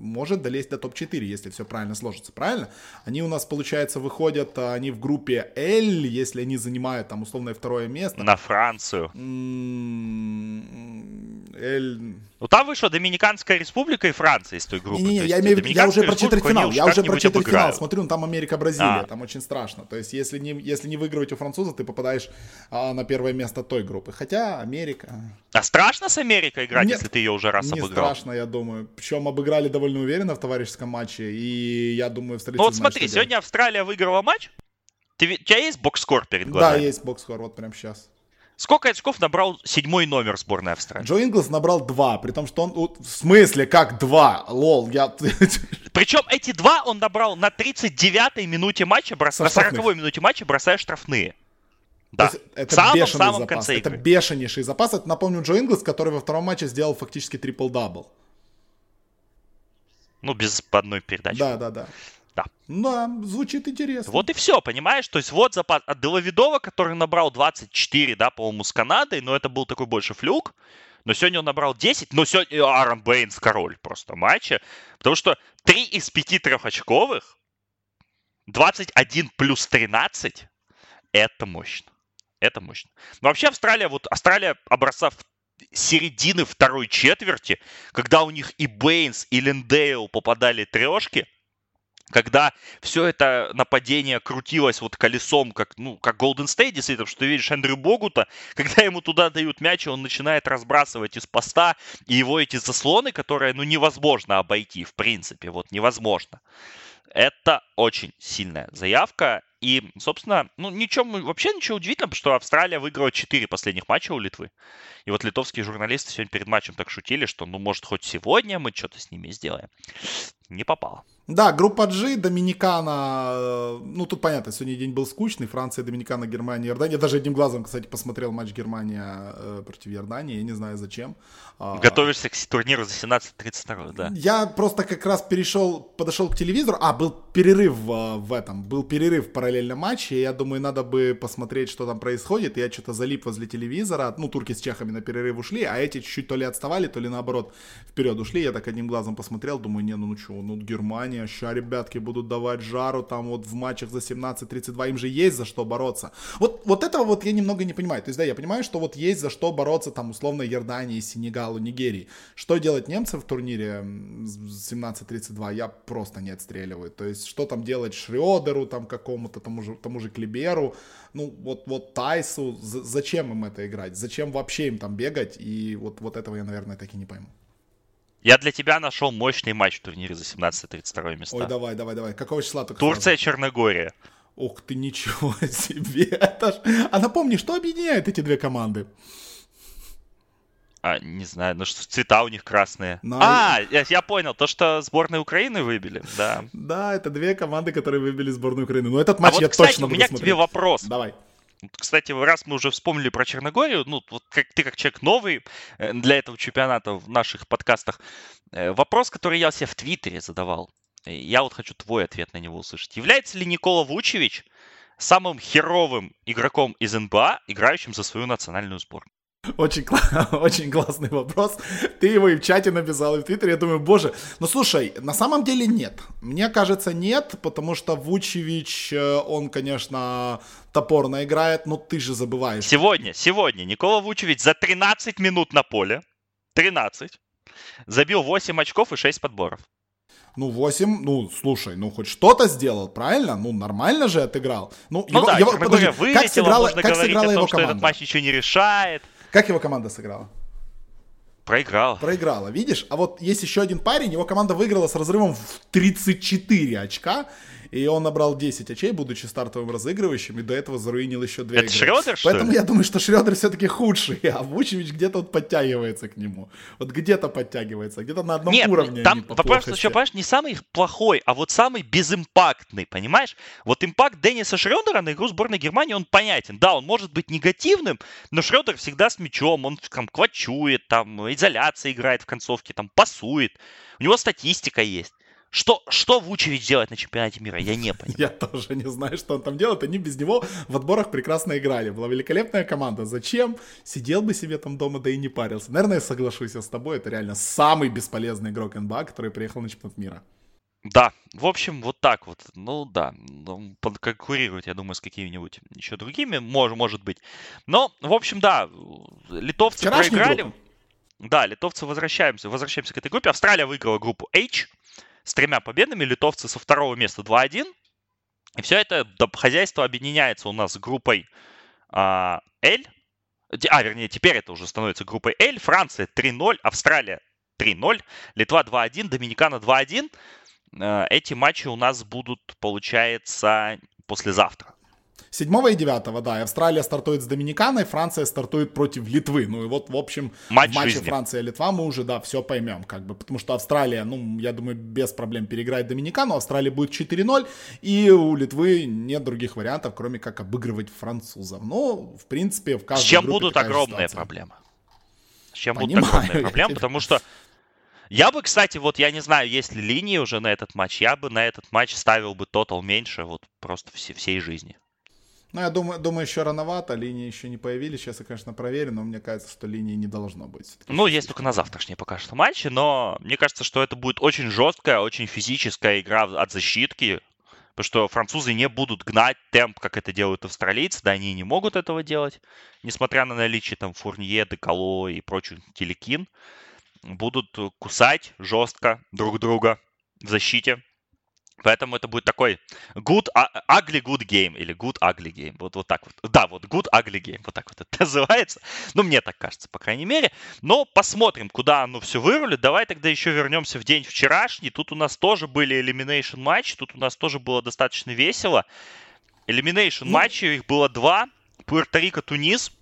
может долезть до топ-4, если все правильно сложится, правильно? Они у нас, получается, выходят, а, они в группе L, если они занимают там условное второе место. На Францию. L... Ну там вышла Доминиканская республика и Франция из той группы. Не-не, я, имею, я уже про четвертьфинал, я уже про четвертьфинал смотрю, ну там Америка-Бразилия, а. там очень страшно. То есть если не, если не выигрывать у француза, ты попадаешь а, на первое место той группы. Хотя Америка... А страшно с Америкой играть, Нет, если ты ее уже раз не обыграл? Не страшно, я думаю. Причем обыграли довольно уверенно в товарищеском матче, и я думаю, в Ну вот смотри, сегодня. Австралия выиграла матч. Ты, у тебя есть box score перед глазами? Да, есть box score, вот прямо сейчас. Сколько очков набрал седьмой номер сборной Австралии? Джо Инглс набрал два, при том, что он... В смысле, как два? Лол, я... Причем эти два он набрал на 39-й минуте матча, брос... на 40-й минуте матча, бросая штрафные. Да, это самом, бешеный самом запас. конце игры. Это бешенейший запас. Это, напомню, Джо Инглс, который во втором матче сделал фактически трипл-дабл. Ну, без одной передачи. Да, да, да. Да. Да, звучит интересно. Вот и все, понимаешь? То есть вот запас от Деловидова, который набрал 24, да, по-моему, с Канадой, но это был такой больше флюк. Но сегодня он набрал 10, но сегодня Аарон Бейнс король просто матча. Потому что 3 из 5 трехочковых, 21 плюс 13, это мощно. Это мощно. Но вообще Австралия, вот Австралия образца середины второй четверти, когда у них и Бейнс, и Линдейл попадали трешки, когда все это нападение крутилось вот колесом, как, ну, как Golden State, действительно, что ты видишь Эндрю Богута, когда ему туда дают мяч, он начинает разбрасывать из поста, и его эти заслоны, которые, ну, невозможно обойти, в принципе, вот невозможно. Это очень сильная заявка, и, собственно, ну, ничего, вообще ничего удивительного, потому что Австралия выиграла 4 последних матча у Литвы. И вот литовские журналисты сегодня перед матчем так шутили, что, ну, может, хоть сегодня мы что-то с ними сделаем. Не попало. Да, группа G, Доминикана, э, ну тут понятно, сегодня день был скучный, Франция, Доминикана, Германия, Иордания. Я даже одним глазом, кстати, посмотрел матч Германия э, против Иордании, я не знаю зачем. А, Готовишься к турниру за 17-32, да? Я просто как раз перешел, подошел к телевизору, а, был перерыв в, в этом, был перерыв в параллельном матче, и я думаю, надо бы посмотреть, что там происходит, я что-то залип возле телевизора, ну, турки с чехами на перерыв ушли, а эти чуть-чуть то ли отставали, то ли наоборот вперед ушли, я так одним глазом посмотрел, думаю, не, ну, ну что, ну, Германия, не, ща ребятки будут давать жару там вот в матчах за 17-32, им же есть за что бороться. Вот, вот этого вот я немного не понимаю. То есть, да, я понимаю, что вот есть за что бороться там условно Иордании, Сенегалу, Нигерии. Что делать немцам в турнире 17-32, я просто не отстреливаю. То есть, что там делать Шриодеру там какому-то, тому же, тому же Клиберу, ну вот, вот Тайсу, зачем им это играть? Зачем вообще им там бегать? И вот, вот этого я, наверное, так и не пойму. Я для тебя нашел мощный матч в турнире за 17-32 места. Ой, давай, давай, давай. Какого числа только Турция, сразу? Черногория. Ух ты, ничего себе. Это ж... А напомни, что объединяет эти две команды? А, не знаю, ну что цвета у них красные. Но... А, я, я понял, то, что сборная Украины выбили, да. Да, это две команды, которые выбили сборную Украины. Но этот матч а вот, я кстати, точно у меня к тебе вопрос. Давай. Кстати, раз мы уже вспомнили про Черногорию, ну, вот как ты как человек новый э, для этого чемпионата в наших подкастах, э, вопрос, который я себе в Твиттере задавал, я вот хочу твой ответ на него услышать. Является ли Никола Вучевич самым херовым игроком из НБА, играющим за свою национальную сборную? Очень, очень классный вопрос. Ты его и в чате написал, и в Твиттере. Я думаю, боже. Ну, слушай, на самом деле нет. Мне кажется, нет, потому что Вучевич, э, он, конечно, топорно играет, но ты же забываешь. Сегодня, сегодня Никола Вучевич за 13 минут на поле, 13, забил 8 очков и 6 подборов. Ну, 8, ну, слушай, ну, хоть что-то сделал, правильно? Ну, нормально же отыграл. Ну, ну его, да, его, подожди, вылетело, как сыграла, как сыграла том, его команда? этот матч ничего не решает. Как его команда сыграла? Проиграла. Проиграла, видишь? А вот есть еще один парень, его команда выиграла с разрывом в 34 очка. И он набрал 10 очей, будучи стартовым разыгрывающим, и до этого заруинил еще две Это игры. Шрёдер, что Поэтому ли? я думаю, что Шрёдер все-таки худший, а Вучевич где-то вот подтягивается к нему. Вот где-то подтягивается, где-то на одном Нет, уровне. там вопрос еще, понимаешь, не самый плохой, а вот самый безимпактный, понимаешь? Вот импакт Денниса Шрёдера на игру сборной Германии, он понятен. Да, он может быть негативным, но Шрёдер всегда с мячом, он там квачует, там изоляция играет в концовке, там пасует. У него статистика есть. Что, что Вучевич делает на чемпионате мира, я не понимаю. Я тоже не знаю, что он там делает. Они без него в отборах прекрасно играли. Была великолепная команда. Зачем? Сидел бы себе там дома, да и не парился. Наверное, я соглашусь с тобой. Это реально самый бесполезный игрок НБА, который приехал на чемпионат мира. Да, в общем, вот так вот. Ну да, ну, конкурировать, я думаю, с какими-нибудь еще другими, может, может быть. Но, в общем, да, литовцы Вчерашний проиграли. Группа. Да, литовцы возвращаемся, возвращаемся к этой группе. Австралия выиграла группу H с тремя победами, литовцы со второго места 2-1. И все это хозяйство объединяется у нас с группой а, L. А, вернее, теперь это уже становится группой L. Франция 3-0, Австралия 3-0, Литва 2-1, Доминикана 2-1. Э, эти матчи у нас будут, получается, послезавтра. 7 и 9, да, и Австралия стартует с Доминиканой, Франция стартует против Литвы. Ну и вот, в общем, Матч в матче жизни. Франция-Литва мы уже, да, все поймем, как бы, потому что Австралия, ну, я думаю, без проблем переиграет Доминикану, Австралия будет 4-0, и у Литвы нет других вариантов, кроме как обыгрывать французов. Ну, в принципе, в каждой С чем будут огромные ситуация. проблемы? С чем Понимаю, будут огромные проблемы, потому что я бы, кстати, вот я не знаю, есть ли линии уже на этот матч, я бы на этот матч ставил бы тотал меньше, вот просто все, всей жизни. Ну, я думаю, думаю, еще рановато, линии еще не появились. Сейчас я, конечно, проверю, но мне кажется, что линии не должно быть. Ну, есть только на завтрашние пока что матчи, но мне кажется, что это будет очень жесткая, очень физическая игра от защитки, потому что французы не будут гнать темп, как это делают австралийцы, да, они не могут этого делать, несмотря на наличие там Фурнье, Деколо и прочих телекин, будут кусать жестко друг друга в защите. Поэтому это будет такой good, ugly good game или good ugly game. Вот, вот так вот. Да, вот good ugly game. Вот так вот это называется. Ну, мне так кажется, по крайней мере. Но посмотрим, куда оно все вырулит. Давай тогда еще вернемся в день вчерашний. Тут у нас тоже были elimination матчи. Тут у нас тоже было достаточно весело. Elimination ну, матчи, их было два. Пуэрто-Рико, Тунис.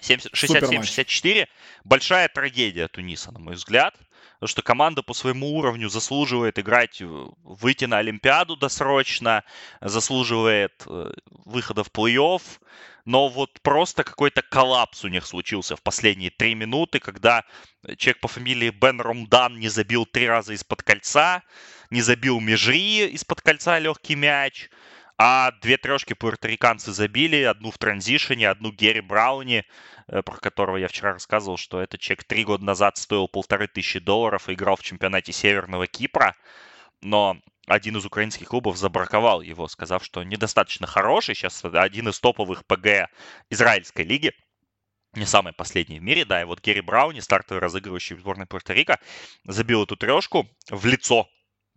67-64. Большая трагедия Туниса, на мой взгляд. Потому что команда по своему уровню заслуживает играть, выйти на Олимпиаду досрочно, заслуживает э, выхода в плей-офф. Но вот просто какой-то коллапс у них случился в последние три минуты, когда человек по фамилии Бен Ромдан не забил три раза из-под кольца, не забил Межри из-под кольца легкий мяч, а две трешки пуэрториканцы забили, одну в транзишене, одну Герри Брауни, Э, про которого я вчера рассказывал, что этот чек три года назад стоил полторы тысячи долларов и играл в чемпионате Северного Кипра. но один из украинских клубов забраковал его, сказав, что недостаточно хороший. Сейчас один из топовых ПГ израильской лиги. Не самый последний в мире, да. И вот Герри Брауни, стартовый разыгрывающий сборной Пуэрто-Рико, забил эту трешку в лицо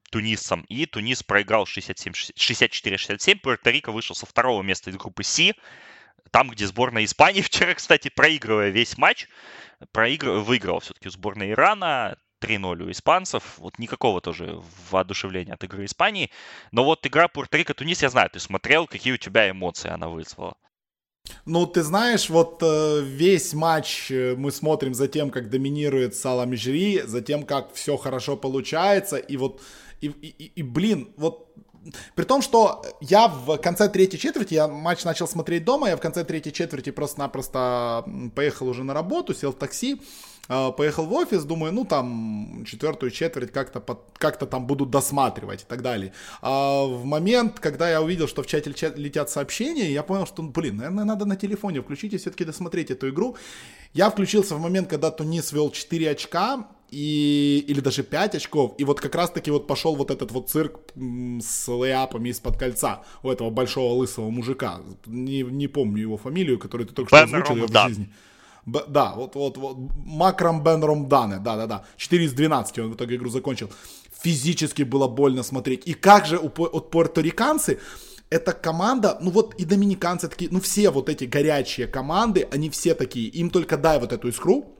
тунисцам. И Тунис проиграл 64-67. Пуэрто-Рико вышел со второго места из группы С. Там, где сборная Испании вчера, кстати, проигрывая весь матч, проигрывая, выиграла все-таки сборная Ирана. 3-0 у испанцев. Вот никакого тоже воодушевления от игры Испании. Но вот игра Пуэрто-Рико-Тунис, я знаю, ты смотрел, какие у тебя эмоции она вызвала. Ну, ты знаешь, вот э, весь матч э, мы смотрим за тем, как доминирует Сала Межри, за тем, как все хорошо получается, и вот, и, и, и блин, вот при том, что я в конце третьей четверти, я матч начал смотреть дома, я в конце третьей четверти просто-напросто поехал уже на работу, сел в такси, а, поехал в офис, думаю, ну там четвертую четверть как-то как-то там будут досматривать и так далее. А в момент, когда я увидел, что в чате летят сообщения, я понял, что, блин, наверное, надо на телефоне включить и все-таки досмотреть эту игру. Я включился в момент, когда Тунис вел 4 очка, и, или даже 5 очков, и вот как раз-таки вот пошел вот этот вот цирк с лейапами из-под кольца у этого большого лысого мужика, не, не помню его фамилию, которую ты только что озвучил в жизни. Б, да, вот, вот, вот, Макрам Бен Ромдане, да-да-да, 4 из 12 он в итоге игру закончил. Физически было больно смотреть. И как же у, от пуэрториканцы, эта команда, ну вот и доминиканцы такие, ну все вот эти горячие команды, они все такие, им только дай вот эту искру,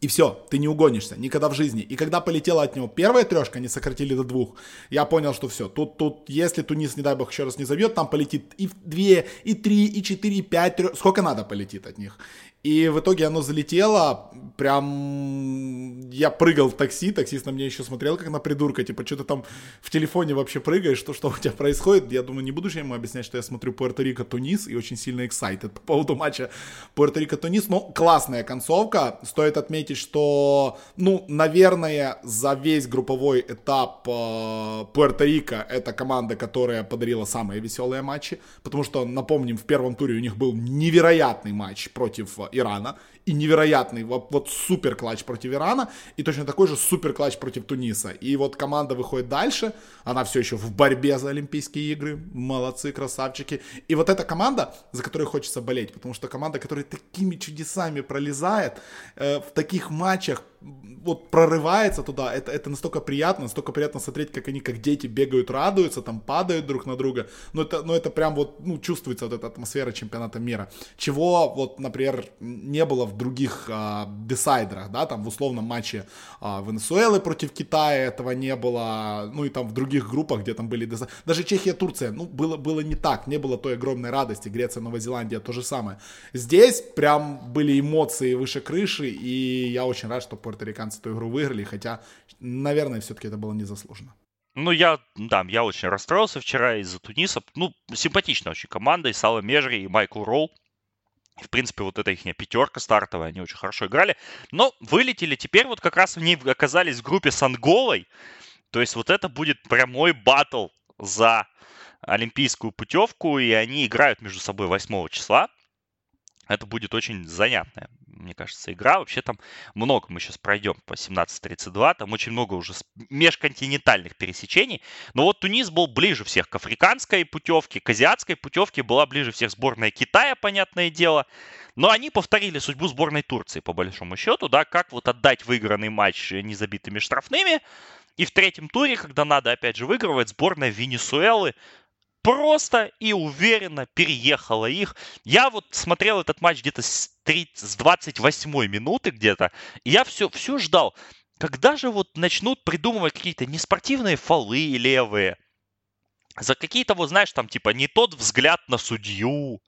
и все, ты не угонишься никогда в жизни. И когда полетела от него первая трешка, они сократили до двух, я понял, что все. Тут, тут, если Тунис, не дай бог, еще раз не забьет, там полетит и две, и три, и четыре, и пять, трех, сколько надо полетит от них. И в итоге оно залетело, прям я прыгал в такси, таксист на меня еще смотрел как на придурка, типа, что ты там в телефоне вообще прыгаешь, что, что у тебя происходит? Я думаю, не буду же ему объяснять, что я смотрю Пуэрто-Рико-Тунис и очень сильно excited по поводу матча Пуэрто-Рико-Тунис, но классная концовка, стоит отметить, что, ну, наверное, за весь групповой этап э, Пуэрто-Рико это команда, которая подарила самые веселые матчи, потому что, напомним, в первом туре у них был невероятный матч против Ирана, и невероятный, вот, вот супер клатч против Ирана, и точно такой же супер клатч против Туниса. И вот команда выходит дальше, она все еще в борьбе за Олимпийские игры, молодцы, красавчики. И вот эта команда, за которую хочется болеть, потому что команда, которая такими чудесами пролезает э, в таких матчах, вот прорывается туда, это, это настолько приятно, настолько приятно смотреть, как они, как дети, бегают, радуются, там падают друг на друга, но это, но это прям вот, ну, чувствуется вот эта атмосфера чемпионата мира, чего вот, например, не было в других а, десайдерах, да, там в условном матче а, Венесуэлы против Китая этого не было, ну и там в других группах, где там были десайдеры, даже Чехия, Турция, ну, было, было не так, не было той огромной радости, Греция, Новая Зеландия, то же самое. Здесь прям были эмоции выше крыши, и я очень рад, что пуэрториканцы эту игру выиграли, хотя, наверное, все-таки это было незаслуженно. Ну, я, да, я очень расстроился вчера из-за Туниса. Ну, симпатичная очень команда, и Сала Межри, и Майкл Ролл. В принципе, вот эта их пятерка стартовая, они очень хорошо играли. Но вылетели теперь вот как раз они оказались в группе с Анголой. То есть вот это будет прямой батл за олимпийскую путевку, и они играют между собой 8 числа. Это будет очень занятная мне кажется, игра. Вообще там много, мы сейчас пройдем по 17.32, там очень много уже межконтинентальных пересечений. Но вот Тунис был ближе всех к африканской путевке, к азиатской путевке, была ближе всех сборная Китая, понятное дело. Но они повторили судьбу сборной Турции, по большому счету, да, как вот отдать выигранный матч незабитыми штрафными. И в третьем туре, когда надо опять же выигрывать, сборная Венесуэлы просто и уверенно переехала их. Я вот смотрел этот матч где-то с, 30, с 28 минуты где-то, и я все, все ждал, когда же вот начнут придумывать какие-то неспортивные фолы левые, за какие-то, вот знаешь, там типа не тот взгляд на судью,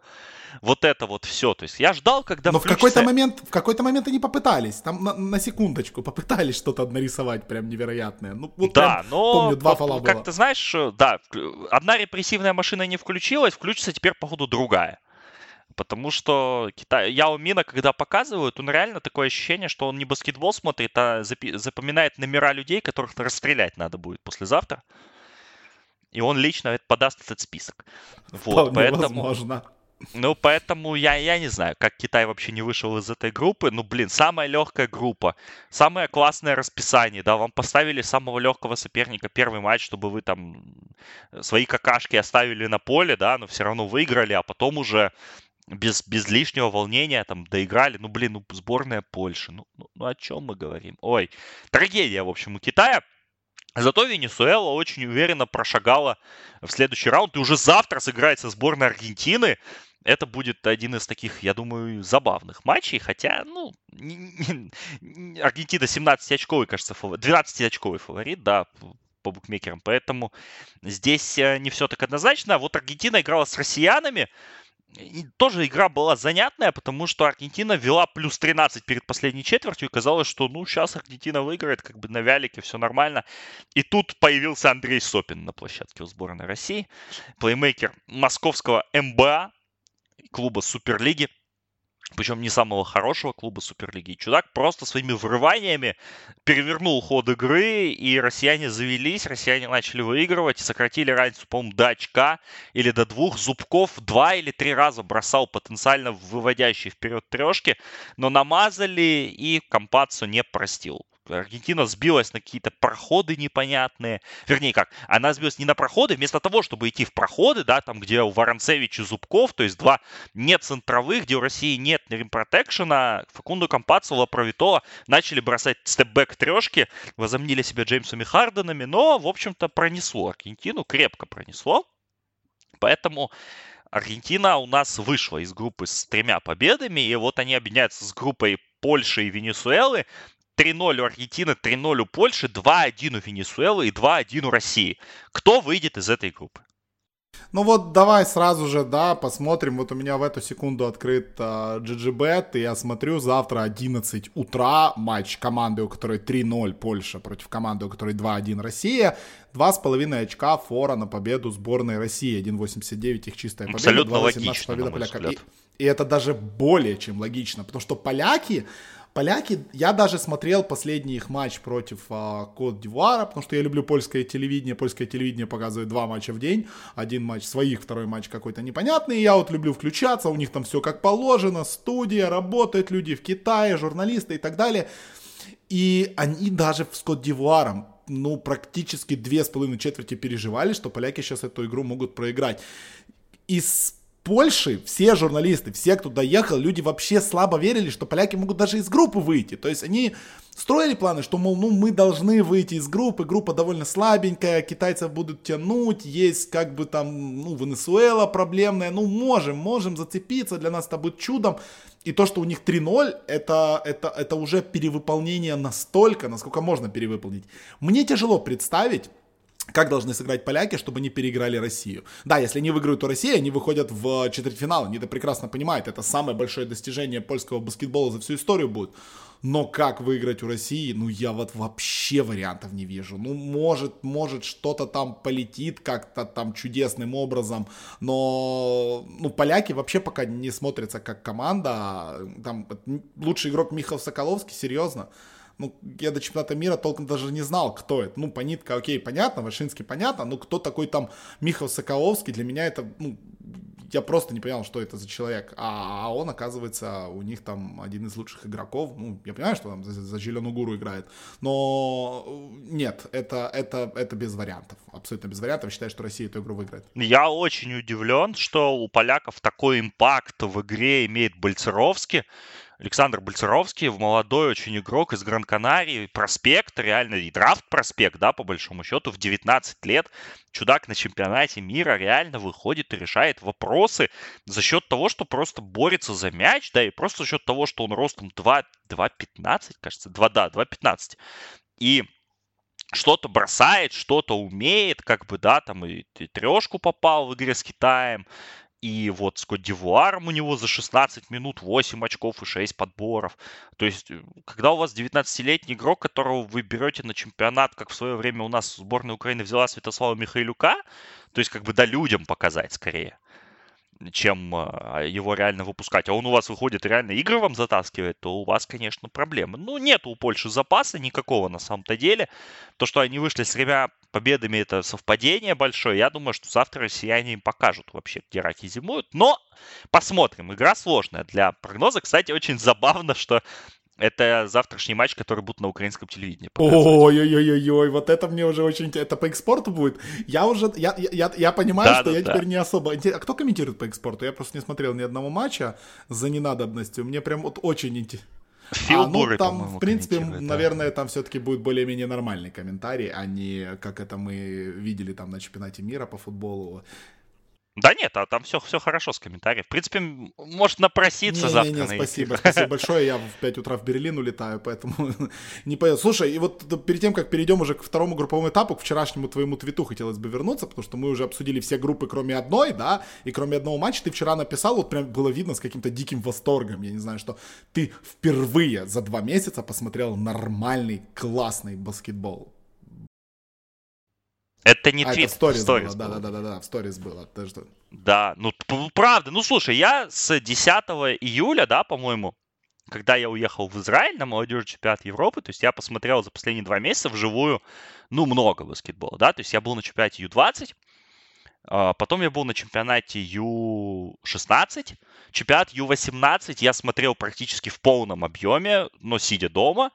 вот это вот все. То есть я ждал, когда Но включится... в какой-то момент, в какой-то момент они попытались, там на, на секундочку попытались что-то нарисовать прям невероятное. Ну, вот да, прям, но помню, два фола как ты знаешь, да, одна репрессивная машина не включилась, включится теперь, походу, другая. Потому что Китай, Яо Мина, когда показывают, он реально такое ощущение, что он не баскетбол смотрит, а запи- запоминает номера людей, которых расстрелять надо будет послезавтра. И он лично подаст этот список. Вот, Вполне поэтому... возможно. Ну, поэтому я, я не знаю, как Китай вообще не вышел из этой группы. Ну, блин, самая легкая группа, самое классное расписание, да, вам поставили самого легкого соперника первый матч, чтобы вы там свои какашки оставили на поле, да, но все равно выиграли, а потом уже без, без лишнего волнения там доиграли. Ну, блин, ну, сборная Польши. Ну, ну, ну о чем мы говорим? Ой, трагедия, в общем, у Китая. Зато Венесуэла очень уверенно прошагала в следующий раунд. И уже завтра сыграется сборная Аргентины. Это будет один из таких, я думаю, забавных матчей. Хотя, ну, Аргентина 17-очковый, кажется, фаворит. 12-очковый фаворит, да, по букмекерам. Поэтому здесь э, не все так однозначно. Вот Аргентина играла с россиянами. И тоже игра была занятная, потому что Аргентина вела плюс 13 перед последней четвертью, и казалось, что ну сейчас Аргентина выиграет, как бы на вялике, все нормально. И тут появился Андрей Сопин на площадке у сборной России, плеймейкер московского МБА, клуба Суперлиги причем не самого хорошего клуба Суперлиги. чудак просто своими врываниями перевернул ход игры, и россияне завелись, россияне начали выигрывать, сократили разницу, по-моему, до очка или до двух. Зубков два или три раза бросал потенциально выводящие вперед трешки, но намазали, и Компацу не простил. Аргентина сбилась на какие-то проходы непонятные. Вернее, как, она сбилась не на проходы, вместо того, чтобы идти в проходы, да, там, где у Воронцевич Зубков, то есть два не центровых, где у России нет римпротекшена, Факунду Компацело, Провитола начали бросать степбэк трешки, возомнили себя Джеймсами Харденами, но, в общем-то, пронесло Аргентину, крепко пронесло. Поэтому Аргентина у нас вышла из группы с тремя победами, и вот они объединяются с группой Польши и Венесуэлы. 3-0 у Аргентины, 3-0 у Польши, 2-1 у Венесуэлы и 2-1 у России. Кто выйдет из этой группы? Ну вот давай сразу же, да, посмотрим. Вот у меня в эту секунду открыт uh, GGBet, и я смотрю, завтра 11 утра матч команды, у которой 3-0 Польша против команды, у которой 2-1 Россия. Два с половиной очка фора на победу сборной России. 1.89 их чистая победа. Абсолютно логично, победа поляков. И, и это даже более чем логично, потому что поляки Поляки, я даже смотрел последний их матч против а, Кот Дивуара, потому что я люблю польское телевидение. Польское телевидение показывает два матча в день. Один матч своих, второй матч какой-то непонятный. Я вот люблю включаться, у них там все как положено, студия, работают люди в Китае, журналисты и так далее. И они даже с Кот Дивуаром ну, практически две с половиной четверти переживали, что поляки сейчас эту игру могут проиграть. И с Польши все журналисты, все, кто доехал, люди вообще слабо верили, что поляки могут даже из группы выйти. То есть они строили планы, что, мол, ну мы должны выйти из группы, группа довольно слабенькая, китайцев будут тянуть, есть как бы там, ну, Венесуэла проблемная, ну можем, можем зацепиться, для нас это будет чудом. И то, что у них 3-0, это, это, это уже перевыполнение настолько, насколько можно перевыполнить. Мне тяжело представить, как должны сыграть поляки, чтобы они переиграли Россию. Да, если они выиграют у России, они выходят в четвертьфинал. Они это прекрасно понимают. Это самое большое достижение польского баскетбола за всю историю будет. Но как выиграть у России, ну я вот вообще вариантов не вижу. Ну может, может что-то там полетит как-то там чудесным образом, но ну поляки вообще пока не смотрятся как команда. Там лучший игрок Михаил Соколовский, серьезно ну, я до чемпионата мира толком даже не знал, кто это. Ну, Панитка, окей, понятно, Вашинский, понятно, но кто такой там Михаил Соколовский, для меня это, ну, я просто не понял, что это за человек. А, а он, оказывается, у них там один из лучших игроков. Ну, я понимаю, что там за, за Зеленую Гуру играет. Но нет, это, это, это без вариантов. Абсолютно без вариантов. Считаю, что Россия эту игру выиграет. Я очень удивлен, что у поляков такой импакт в игре имеет Бальцеровский. Александр Бальцеровский, молодой очень игрок из Гран-Канарии, проспект, реально и драфт-проспект, да, по большому счету, в 19 лет чудак на чемпионате мира реально выходит и решает вопросы за счет того, что просто борется за мяч, да, и просто за счет того, что он ростом 2, 2,15, кажется, 2, да, 2,15. И что-то бросает, что-то умеет, как бы, да, там и, и трешку попал в игре с Китаем, и вот с Кодивуаром у него за 16 минут 8 очков и 6 подборов. То есть, э, когда у вас 19-летний игрок, которого вы берете на чемпионат, как в свое время у нас сборная Украины взяла Святослава Михайлюка, то есть, как бы, да, людям показать скорее, чем а, его реально выпускать. А он у вас выходит реально игры вам затаскивает, то у вас, конечно, проблемы. Ну, нет у Польши запаса никакого на самом-то деле. То, что они вышли с тремя победами, это совпадение большое. Я думаю, что завтра россияне им покажут вообще, где раки зимуют. Но посмотрим. Игра сложная для прогноза. Кстати, очень забавно, что это завтрашний матч, который будет на украинском телевидении. Ой-ой-ой-ой, вот это мне уже очень... Это по экспорту будет? Я уже... Я, я, я понимаю, да, что да, я да. теперь не особо... А кто комментирует по экспорту? Я просто не смотрел ни одного матча за ненадобностью. Мне прям вот очень интересно. Фил а, ну, Буры, там, в принципе, наверное, там все-таки будет более-менее нормальный комментарий, а не как это мы видели там на чемпионате мира по футболу. Да нет, а там все, все хорошо с комментарием. В принципе, может напроситься не, завтра. Не, не, спасибо, спасибо большое. Я в 5 утра в Берлин улетаю, поэтому не поеду. Слушай, и вот перед тем, как перейдем уже к второму групповому этапу, к вчерашнему твоему твиту хотелось бы вернуться, потому что мы уже обсудили все группы, кроме одной, да, и кроме одного матча ты вчера написал, вот прям было видно с каким-то диким восторгом, я не знаю, что ты впервые за два месяца посмотрел нормальный, классный баскетбол. Это не а, твит, это сторис, сторис было. Да, да, да, да, в сторис было. Ты что? Да, ну правда. Ну слушай, я с 10 июля, да, по-моему, когда я уехал в Израиль на молодежь чемпионат Европы, то есть я посмотрел за последние два месяца вживую, ну, много баскетбола, да, то есть я был на чемпионате Ю-20, а, потом я был на чемпионате Ю-16, чемпионат Ю-18 я смотрел практически в полном объеме, но сидя дома,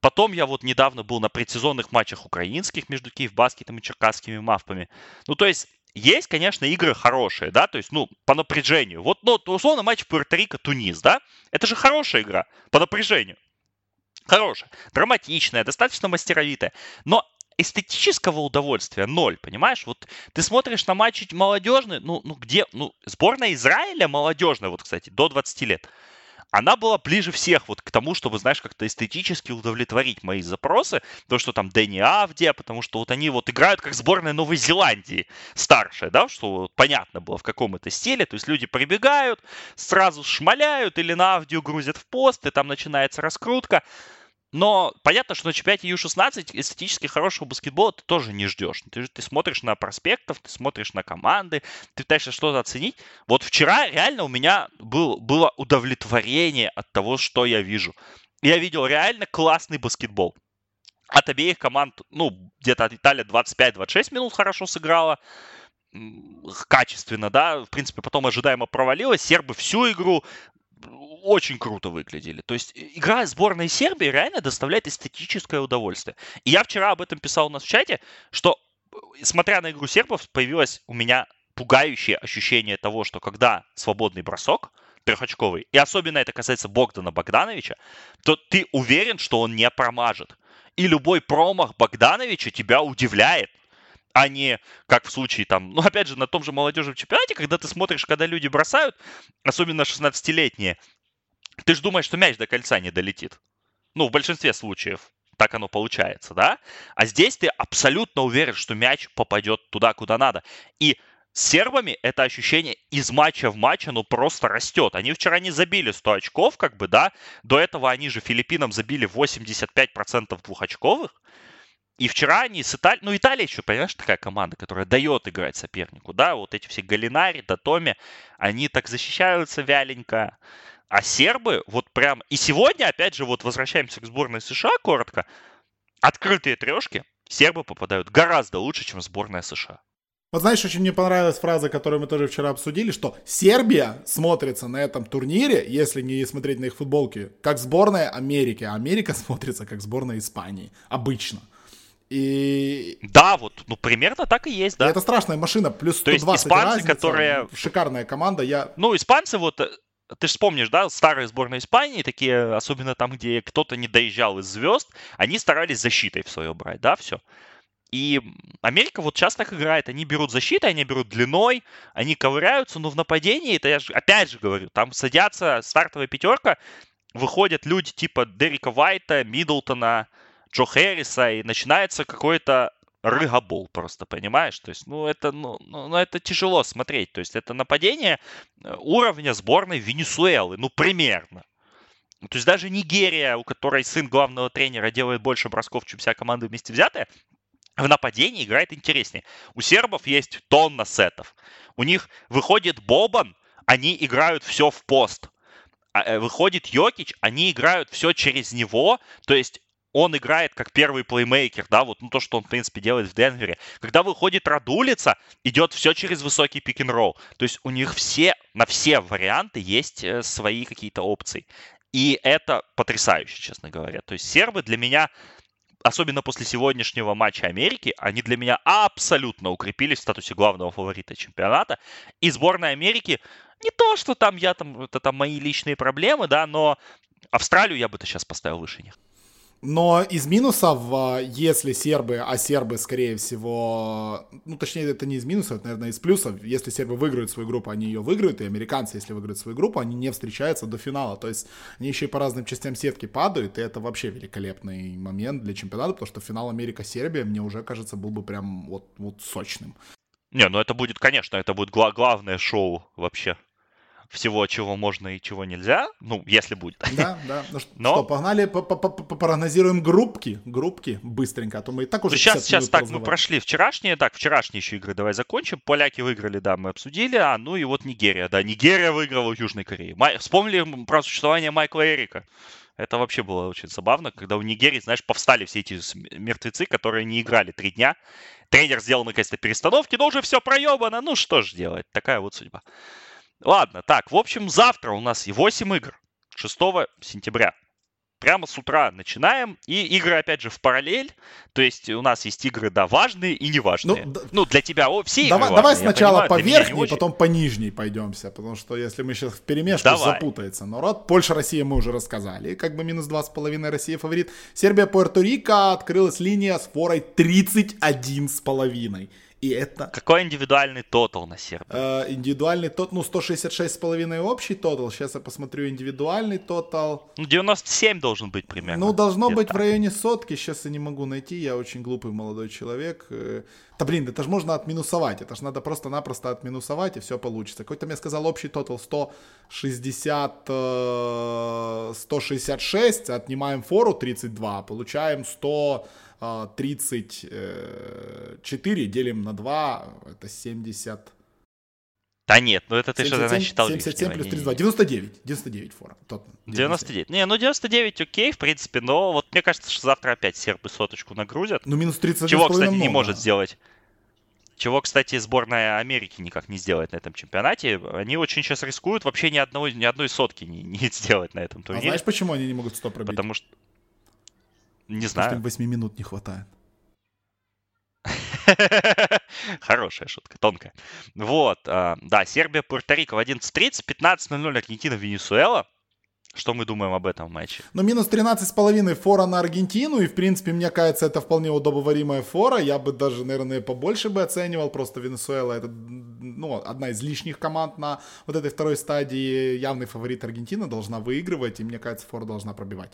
Потом я вот недавно был на предсезонных матчах украинских между Киевбаскетом и черкасскими мавпами. Ну, то есть, есть, конечно, игры хорошие, да, то есть, ну, по напряжению. Вот, ну, условно, матч Пуэрто-Рико-Тунис, да, это же хорошая игра по напряжению. Хорошая, драматичная, достаточно мастеровитая. Но эстетического удовольствия ноль, понимаешь? Вот ты смотришь на матчи молодежные, ну, ну где, ну, сборная Израиля молодежная, вот, кстати, до 20 лет – она была ближе всех вот к тому, чтобы, знаешь, как-то эстетически удовлетворить мои запросы. То, что там Дэнни Авдия, потому что вот они вот играют как сборная Новой Зеландии старшая, да, что вот понятно было в каком это стиле. То есть люди прибегают, сразу шмаляют или на Авдию грузят в пост, и там начинается раскрутка. Но понятно, что на чемпионате Ю-16 эстетически хорошего баскетбола ты тоже не ждешь. Ты, ты смотришь на проспектов, ты смотришь на команды, ты пытаешься что-то оценить. Вот вчера реально у меня был, было удовлетворение от того, что я вижу. Я видел реально классный баскетбол. От обеих команд, ну, где-то от Италии 25-26 минут хорошо сыграла качественно, да, в принципе, потом ожидаемо провалилась. Сербы всю игру очень круто выглядели. То есть игра сборной Сербии реально доставляет эстетическое удовольствие. И я вчера об этом писал у нас в чате, что, смотря на игру сербов, появилось у меня пугающее ощущение того, что когда свободный бросок, трехочковый, и особенно это касается Богдана Богдановича, то ты уверен, что он не промажет. И любой промах Богдановича тебя удивляет а не как в случае там, ну опять же, на том же молодежном чемпионате, когда ты смотришь, когда люди бросают, особенно 16-летние, ты же думаешь, что мяч до кольца не долетит. Ну, в большинстве случаев так оно получается, да? А здесь ты абсолютно уверен, что мяч попадет туда, куда надо. И с сербами это ощущение из матча в матч, оно просто растет. Они вчера не забили 100 очков, как бы, да? До этого они же Филиппинам забили 85% двухочковых. И вчера они с Италией... Ну, Италия еще, понимаешь, такая команда, которая дает играть сопернику, да? Вот эти все Галинари, Датоми, они так защищаются вяленько. А сербы вот прям... И сегодня, опять же, вот возвращаемся к сборной США коротко. Открытые трешки сербы попадают гораздо лучше, чем сборная США. Вот знаешь, очень мне понравилась фраза, которую мы тоже вчера обсудили, что Сербия смотрится на этом турнире, если не смотреть на их футболки, как сборная Америки, а Америка смотрится как сборная Испании. Обычно. И... Да, вот, ну, примерно так и есть, да. И это страшная машина, плюс 120 То есть испанцы, разница, которые... Шикарная команда, я... Ну, испанцы вот э, ты же вспомнишь, да, старые сборные Испании, такие, особенно там, где кто-то не доезжал из звезд, они старались защитой в свое брать, да, все. И Америка вот сейчас так играет. Они берут защитой, они берут длиной, они ковыряются, но в нападении, это я же, опять же говорю, там садятся стартовая пятерка, выходят люди типа Дерека Вайта, Миддлтона, Джо Хэрриса, и начинается какой-то рыгобол просто, понимаешь? То есть, ну, это, ну, ну, ну, это тяжело смотреть. То есть, это нападение э, уровня сборной Венесуэлы, ну, примерно. То есть, даже Нигерия, у которой сын главного тренера делает больше бросков, чем вся команда вместе взятая, в нападении играет интереснее. У сербов есть тонна сетов. У них выходит Бобан, они играют все в пост. А, э, выходит Йокич, они играют все через него. То есть он играет как первый плеймейкер, да, вот ну, то, что он, в принципе, делает в Денвере. Когда выходит Радулица, идет все через высокий пик-н-ролл. То есть у них все, на все варианты есть э, свои какие-то опции. И это потрясающе, честно говоря. То есть сербы для меня особенно после сегодняшнего матча Америки, они для меня абсолютно укрепились в статусе главного фаворита чемпионата. И сборная Америки, не то, что там я там, это там мои личные проблемы, да, но Австралию я бы-то сейчас поставил выше них. Но из минусов, а, если сербы, а сербы, скорее всего, ну, точнее, это не из минусов, это, наверное, из плюсов. Если сербы выиграют свою группу, они ее выиграют, и американцы, если выиграют свою группу, они не встречаются до финала. То есть они еще и по разным частям сетки падают, и это вообще великолепный момент для чемпионата, потому что финал Америка-Сербия, мне уже кажется, был бы прям вот, вот сочным. Не, ну это будет, конечно, это будет гла- главное шоу вообще всего, чего можно и чего нельзя, ну, если будет. Да, да. Ну Но... что, погнали, прогнозируем группки, группки быстренько, а то мы и так уже Сейчас, сейчас так, мы прошли вчерашние, так, вчерашние еще игры давай закончим. Поляки выиграли, да, мы обсудили, а ну и вот Нигерия, да, Нигерия выиграла у Южной Кореи. Май... Вспомнили про существование Майкла Эрика. Это вообще было очень забавно, когда у Нигерии, знаешь, повстали все эти мертвецы, которые не играли три дня. Тренер сделал наконец-то перестановки, но уже все проебано. Ну что ж делать, такая вот судьба. Ладно, так, в общем, завтра у нас и 8 игр. 6 сентября. Прямо с утра начинаем. И игры, опять же, в параллель. То есть у нас есть игры, да, важные и неважные. Ну, ну для тебя о, все давай, игры Давай важные, сначала понимаю, по верхней, очень... потом по нижней пойдемся. Потому что если мы сейчас в перемешку, давай. запутается народ. Польша, Россия мы уже рассказали. Как бы минус 2,5 Россия фаворит. Сербия, Пуэрто-Рико. Открылась линия с форой 31,5. И это... Какой индивидуальный тотал на Сербии? Э, индивидуальный тот, ну, 166,5 общий тотал. Сейчас я посмотрю индивидуальный тотал. Ну, 97 должен быть примерно. Ну, должно быть так. в районе сотки. Сейчас я не могу найти. Я очень глупый молодой человек. Э, да блин, это же можно отминусовать. Это же надо просто-напросто отминусовать, и все получится. Какой-то мне сказал общий тотал 160, 166. Э, отнимаем фору 32. Получаем 100... 34 э, делим на 2, это 70... Да нет, ну это ты что-то насчитал 77 плюс 32, 99, 99 фора. Тот, 99. Не, ну 99 окей, в принципе, но вот мне кажется, что завтра опять сербы соточку нагрузят. Ну минус 30 Чего, кстати, много. не может сделать. Чего, кстати, сборная Америки никак не сделает на этом чемпионате. Они очень сейчас рискуют вообще ни, одного, ни одной сотки не, не сделать на этом турнире. А знаешь, почему они не могут 100 пробить? Потому что не знаю. Потому что им 8 минут не хватает. Хорошая шутка, тонкая. Вот, а, да, Сербия, Пуэрто-Рико в 11.30, 15.00 Аргентина, Венесуэла. Что мы думаем об этом матче? Ну, минус 13,5 фора на Аргентину, и, в принципе, мне кажется, это вполне удобоваримая фора. Я бы даже, наверное, побольше бы оценивал. Просто Венесуэла это, ну, одна из лишних команд на вот этой второй стадии. Явный фаворит Аргентина должна выигрывать, и, мне кажется, фора должна пробивать.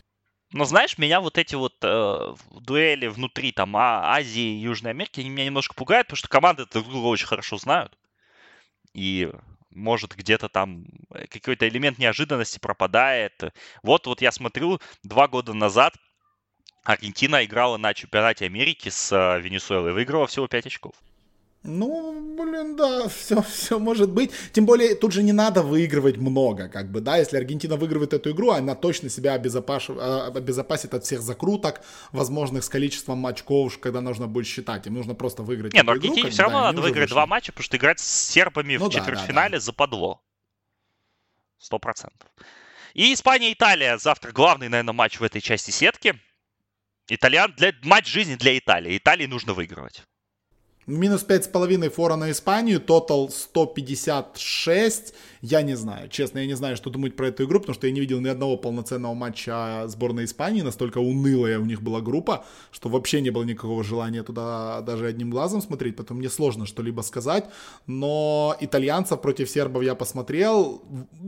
Но знаешь, меня вот эти вот э, дуэли внутри там а, Азии и Южной Америки, они меня немножко пугают, потому что команды друг друга очень хорошо знают. И может где-то там э, какой-то элемент неожиданности пропадает. Вот, вот я смотрю, два года назад Аргентина играла на чемпионате Америки с э, Венесуэлой, выиграла всего 5 очков. Ну, блин, да, все, все может быть. Тем более, тут же не надо выигрывать много, как бы, да, если Аргентина выигрывает эту игру, она точно себя обезопаш... А, обезопасит от всех закруток, возможных с количеством очков, когда нужно будет считать. Им нужно просто выиграть Не, но Аргентине все равно надо выиграть два матча, потому что играть с сербами ну, в да, четвертьфинале да, да. западло. Сто процентов. И Испания-Италия завтра главный, наверное, матч в этой части сетки. Итальян для матч жизни для Италии. Италии нужно выигрывать. Минус 5,5 фора на Испанию, тотал 156. Я не знаю, честно, я не знаю, что думать про эту игру, потому что я не видел ни одного полноценного матча сборной Испании. Настолько унылая у них была группа, что вообще не было никакого желания туда даже одним глазом смотреть, поэтому мне сложно что-либо сказать. Но итальянцев против сербов я посмотрел.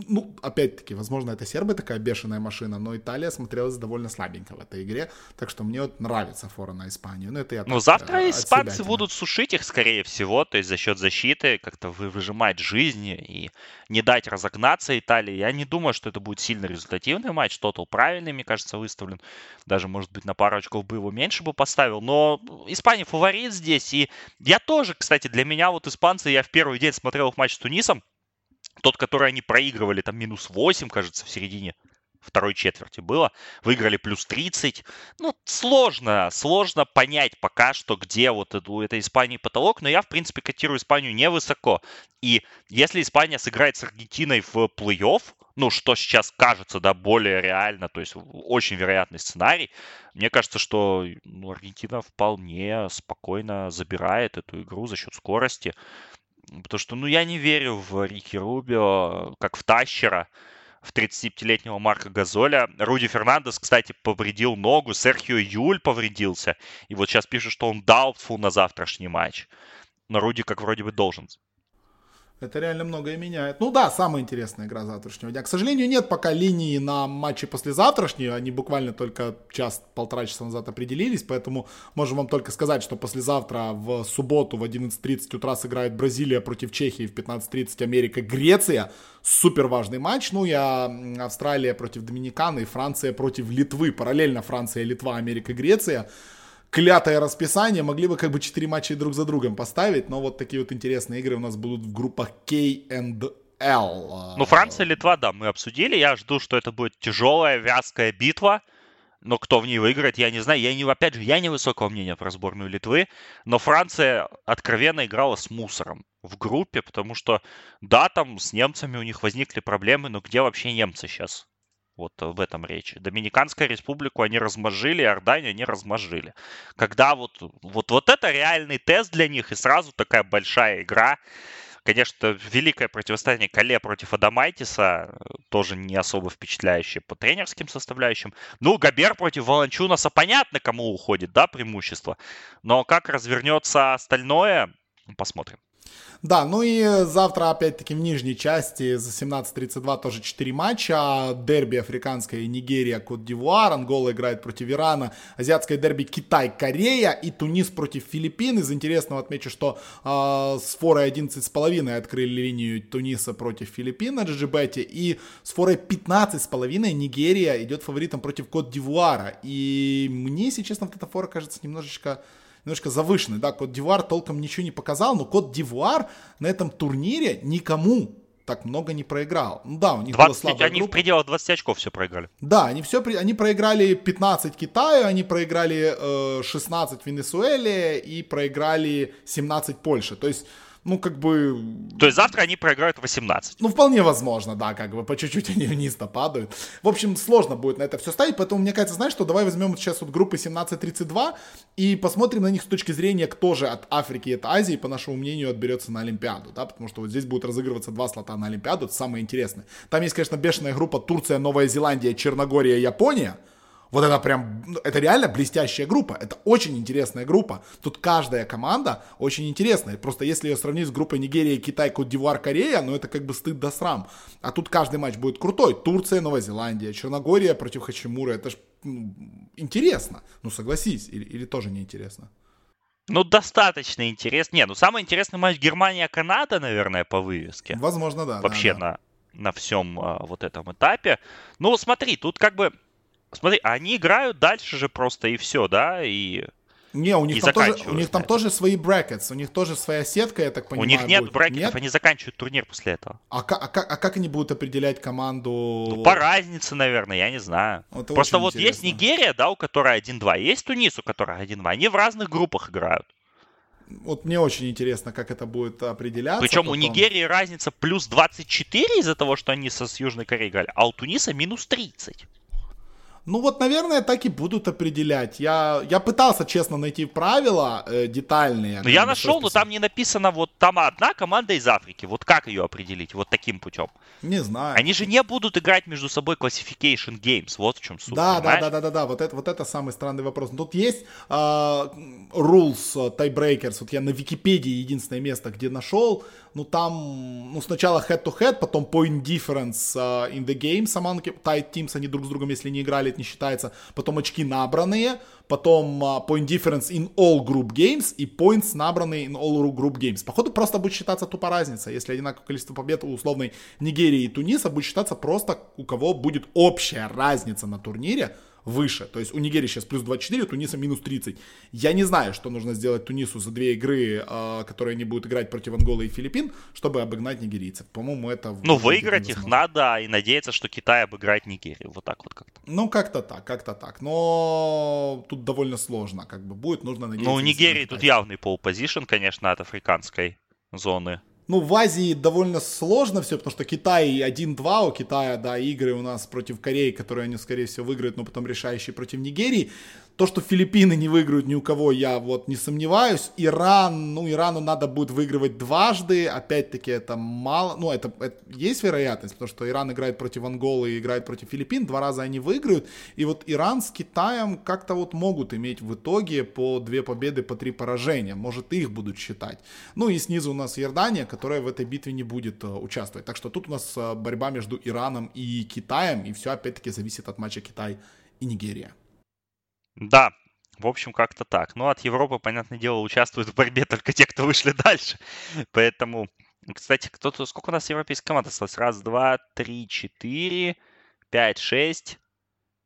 Ну, опять-таки, возможно, это сербы такая бешеная машина, но Италия смотрелась довольно слабенько в этой игре. Так что мне вот нравится фора на Испанию. Но это я ну, завтра э, испанцы будут сушить заглушить их, скорее всего, то есть за счет защиты как-то выжимать жизни и не дать разогнаться Италии. Я не думаю, что это будет сильно результативный матч. Тотал правильный, мне кажется, выставлен. Даже, может быть, на пару очков бы его меньше бы поставил. Но Испания фаворит здесь. И я тоже, кстати, для меня вот испанцы, я в первый день смотрел их матч с Тунисом. Тот, который они проигрывали, там минус 8, кажется, в середине второй четверти было. Выиграли плюс 30. Ну, сложно, сложно понять пока что, где вот у этой Испании потолок, но я, в принципе, котирую Испанию невысоко. И если Испания сыграет с Аргентиной в плей-офф, ну, что сейчас кажется, да, более реально, то есть очень вероятный сценарий, мне кажется, что ну, Аргентина вполне спокойно забирает эту игру за счет скорости. Потому что, ну, я не верю в Рики Рубио, как в Тащера в 35-летнего Марка Газоля. Руди Фернандес, кстати, повредил ногу, Серхио Юль повредился. И вот сейчас пишут, что он doubtful на завтрашний матч. Но Руди как вроде бы должен это реально многое меняет. Ну да, самая интересная игра завтрашнего дня. К сожалению, нет пока линии на матче послезавтрашнего. Они буквально только час-полтора часа назад определились, поэтому можем вам только сказать, что послезавтра в субботу в 11.30 утра сыграет Бразилия против Чехии, в 15.30 Америка, Греция. Супер важный матч. Ну и Австралия против Доминиканы и Франция против Литвы. Параллельно Франция, Литва, Америка, Греция клятое расписание, могли бы как бы 4 матча друг за другом поставить, но вот такие вот интересные игры у нас будут в группах K and L. Ну, Франция, Литва, да, мы обсудили. Я жду, что это будет тяжелая, вязкая битва. Но кто в ней выиграет, я не знаю. Я не, опять же, я не высокого мнения про сборную Литвы. Но Франция откровенно играла с мусором в группе, потому что, да, там с немцами у них возникли проблемы, но где вообще немцы сейчас? Вот в этом речь. Доминиканскую республику они размозжили, Иорданию они размозжили. Когда вот, вот, вот это реальный тест для них, и сразу такая большая игра. Конечно, великое противостояние Кале против Адамайтиса, э, тоже не особо впечатляющее по тренерским составляющим. Ну, Габер против Волончунаса, понятно, кому уходит, да, преимущество. Но как развернется остальное, посмотрим. Да, ну и завтра, опять-таки, в нижней части за 17.32 тоже 4 матча. Дерби африканская Нигерия, Кот-Дивуар. Ангола играет против Ирана. Азиатское дерби Китай-Корея и Тунис против Филиппин. Из интересного отмечу, что э, с форой 11,5 открыли линию Туниса против Филиппин на GGBet. И с форой 15,5 Нигерия идет фаворитом против Кот-Дивуара. И мне, если честно, вот эта фора кажется немножечко немножко завышенный, да, Кот Дивуар толком ничего не показал, но Кот Дивуар на этом турнире никому так много не проиграл. Ну да, у них 20, была слабая Они группа. в пределах 20 очков все проиграли. Да, они все, они проиграли 15 Китаю, они проиграли э, 16 Венесуэле и проиграли 17 Польше. То есть ну, как бы... То есть завтра они проиграют 18? Ну, вполне возможно, да, как бы по чуть-чуть они вниз-то падают. В общем, сложно будет на это все ставить, поэтому мне кажется, знаешь, что давай возьмем сейчас вот группы 17-32 и посмотрим на них с точки зрения, кто же от Африки и от Азии, по нашему мнению, отберется на Олимпиаду, да, потому что вот здесь будут разыгрываться два слота на Олимпиаду, это самое интересное. Там есть, конечно, бешеная группа Турция, Новая Зеландия, Черногория, Япония, вот это прям, ну, это реально блестящая группа. Это очень интересная группа. Тут каждая команда очень интересная. Просто если ее сравнить с группой Нигерия, Китай, Кот-Дивуар, Корея, ну это как бы стыд да срам. А тут каждый матч будет крутой. Турция, Новая Зеландия, Черногория против Хачимура. Это ж ну, интересно. Ну согласись, или, или тоже неинтересно. Ну, достаточно интересно. Не, ну самый интересный матч Германия-Канада, наверное, по вывеске. Возможно, да. Вообще да, да. на на всем а, вот этом этапе. Ну, смотри, тут как бы Смотри, они играют дальше же просто и все, да, и... Не, у них, там тоже, у них там тоже свои брекетс, у них тоже своя сетка, я так понимаю. У них нет будет. брекетов, нет? они заканчивают турнир после этого. А, а, а, а как они будут определять команду? Ну, по разнице, наверное, я не знаю. Это Просто вот интересно. есть Нигерия, да, у которой 1-2, есть Тунис, у которой 1-2. Они в разных группах играют. Вот мне очень интересно, как это будет определяться. Причем потом. у Нигерии разница плюс 24 из-за того, что они со, с Южной Кореей играли, а у Туниса минус 30. Ну вот, наверное, так и будут определять. Я, я пытался, честно, найти правила э, детальные. Но я нашел, но там не написано, вот там одна команда из Африки. Вот как ее определить? Вот таким путем. Не знаю. Они же не будут играть между собой classification games. Вот в чем суть. Да, да, да, да, да, да. Вот это, вот это самый странный вопрос. Тут есть э, rules, tiebreakers. Вот я на Википедии единственное место, где нашел. Ну там, ну сначала head-to-head, потом point difference uh, in the game. Among tied teams, они друг с другом, если не играли, это не считается. Потом очки набранные, потом uh, point difference in all group games и points набранные in all group games. Походу просто будет считаться тупо разница. Если одинаковое количество побед у условной Нигерии и Туниса, будет считаться просто у кого будет общая разница на турнире, выше. То есть у Нигерии сейчас плюс 24, у Туниса минус 30. Я не знаю, что нужно сделать Тунису за две игры, э, которые они будут играть против Анголы и Филиппин, чтобы обыгнать нигерийцев. По-моему, это... Ну, выиграть их надо и надеяться, что Китай обыграет Нигерию. Вот так вот как-то. Ну, как-то так, как-то так. Но тут довольно сложно, как бы будет, нужно надеяться. Ну, у Нигерии тут явный пол-позишн, конечно, от африканской зоны. Ну, в Азии довольно сложно все, потому что Китай 1-2, у Китая, да, игры у нас против Кореи, которые они, скорее всего, выиграют, но потом решающие против Нигерии. То, что Филиппины не выиграют ни у кого, я вот не сомневаюсь. Иран, ну, Ирану надо будет выигрывать дважды. Опять-таки, это мало. Ну, это, это есть вероятность, потому что Иран играет против Анголы и играет против Филиппин. Два раза они выиграют. И вот Иран с Китаем как-то вот могут иметь в итоге по две победы, по три поражения. Может, их будут считать. Ну, и снизу у нас Иордания, которая в этой битве не будет э, участвовать. Так что тут у нас э, борьба между Ираном и Китаем. И все, опять-таки, зависит от матча Китай и Нигерия. Да, в общем, как-то так. Но от Европы, понятное дело, участвуют в борьбе только те, кто вышли дальше. Поэтому, кстати, кто-то... Сколько у нас европейских команд осталось? Раз, два, три, четыре, пять, шесть,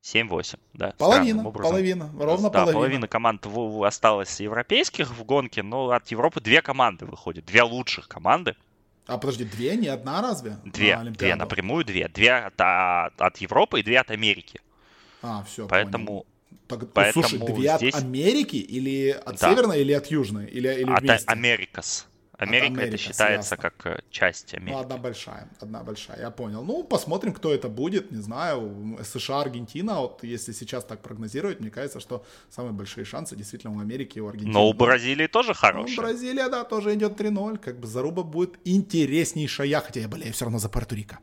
семь, восемь. Да, половина, половина, ровно да, половина. половина команд осталось европейских в гонке, но от Европы две команды выходят. Две лучших команды. А подожди, две, не одна разве? Две, на две, напрямую две. Две от, от, от Европы и две от Америки. А, все, Поэтому понял. Поэтому Слушай, две здесь... от Америки или от да. Северной или от Южной? Или, или от вместе? Америкас. Америка это считается ясно. как э, часть Америки. Ну, одна большая, одна большая, я понял. Ну, посмотрим, кто это будет, не знаю. США, Аргентина, вот если сейчас так прогнозировать, мне кажется, что самые большие шансы действительно у Америки и у Аргентины. Но у Бразилии тоже хорошие. Ну, Бразилия, да, тоже идет 3-0, как бы заруба будет интереснейшая, хотя я болею все равно за Пуэрто-Рико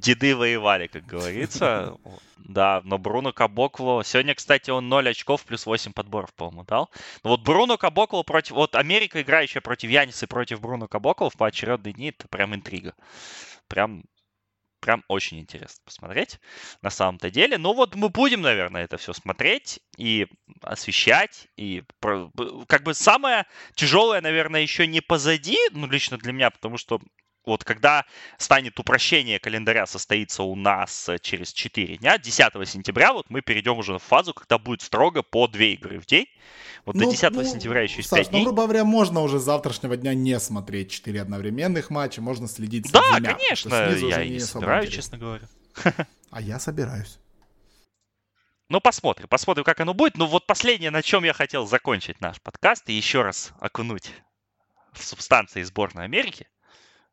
деды воевали, как говорится. Да, но Бруно Кабокло... Сегодня, кстати, он 0 очков плюс 8 подборов, по-моему, дал. Но вот Бруно Кабокло против... Вот Америка, играющая против Яниса против Бруно Кабокло в поочередные дни, это прям интрига. Прям прям очень интересно посмотреть на самом-то деле. Ну вот мы будем, наверное, это все смотреть и освещать. И как бы самое тяжелое, наверное, еще не позади, ну лично для меня, потому что вот когда станет упрощение календаря состоится у нас э, через 4 дня, 10 сентября, вот мы перейдем уже в фазу, когда будет строго по 2 игры в день. Вот ну, до 10 ну, сентября еще есть Саш, 5 дней. ну, грубо говоря, можно уже с завтрашнего дня не смотреть 4 одновременных матча, можно следить за Да, конечно, я и не собираюсь, честно говоря. А я собираюсь. Ну, посмотрим, посмотрим, как оно будет. Ну, вот последнее, на чем я хотел закончить наш подкаст и еще раз окунуть в субстанции сборной Америки.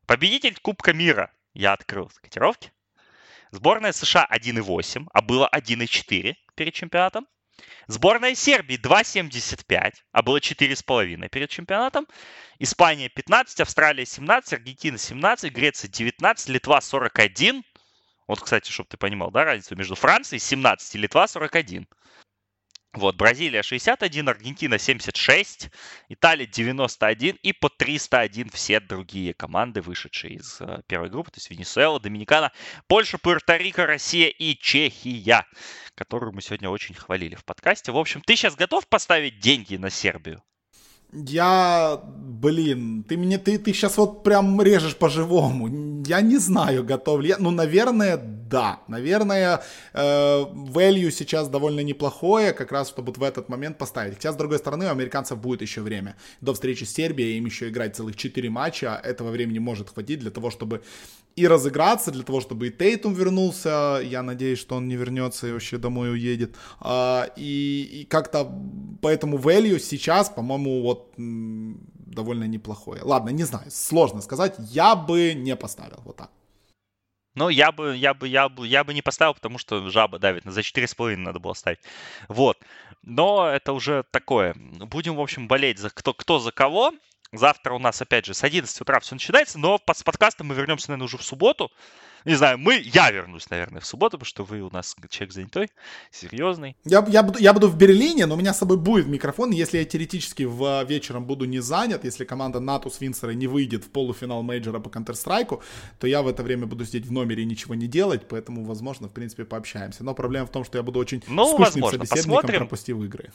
Победитель Кубка мира. Я открыл котировки. Сборная США 1,8, а было 1,4 перед чемпионатом. Сборная Сербии 2,75, а было 4,5 перед чемпионатом. Испания 15, Австралия 17, Аргентина 17, Греция 19, Литва 41. Вот, кстати, чтобы ты понимал, да, разницу между Францией 17 и Литва 41. Вот, Бразилия 61, Аргентина 76, Италия 91 и по 301 все другие команды, вышедшие из э, первой группы, то есть Венесуэла, Доминикана, Польша, Пуэрто-Рико, Россия и Чехия, которую мы сегодня очень хвалили в подкасте. В общем, ты сейчас готов поставить деньги на Сербию? Я, блин, ты мне, ты, ты сейчас вот прям режешь по-живому. Я не знаю, готов ли я. Ну, наверное, да. Наверное, э, value сейчас довольно неплохое, как раз, чтобы вот в этот момент поставить. Хотя, с другой стороны, у американцев будет еще время. До встречи с Сербией им еще играть целых 4 матча. Этого времени может хватить для того, чтобы и разыграться, для того, чтобы и Тейтум вернулся. Я надеюсь, что он не вернется и вообще домой уедет. А, и, и как-то поэтому value сейчас, по-моему, вот довольно неплохое. Ладно, не знаю, сложно сказать. Я бы не поставил вот так. Ну, я бы, я бы, я бы, я бы не поставил, потому что жаба давит. За 4,5 надо было ставить. Вот. Но это уже такое. Будем, в общем, болеть за кто, кто за кого. Завтра у нас, опять же, с 11 утра все начинается, но с подкастом мы вернемся, наверное, уже в субботу. Не знаю, мы, я вернусь, наверное, в субботу, потому что вы у нас человек занятой, серьезный. Я, я, буду, я буду в Берлине, но у меня с собой будет микрофон. Если я теоретически в вечером буду не занят, если команда Natus Vincere не выйдет в полуфинал мейджора по Counter-Strike, то я в это время буду сидеть в номере и ничего не делать, поэтому, возможно, в принципе, пообщаемся. Но проблема в том, что я буду очень ну, скучным возможно, собеседником, посмотрим. пропустив игры.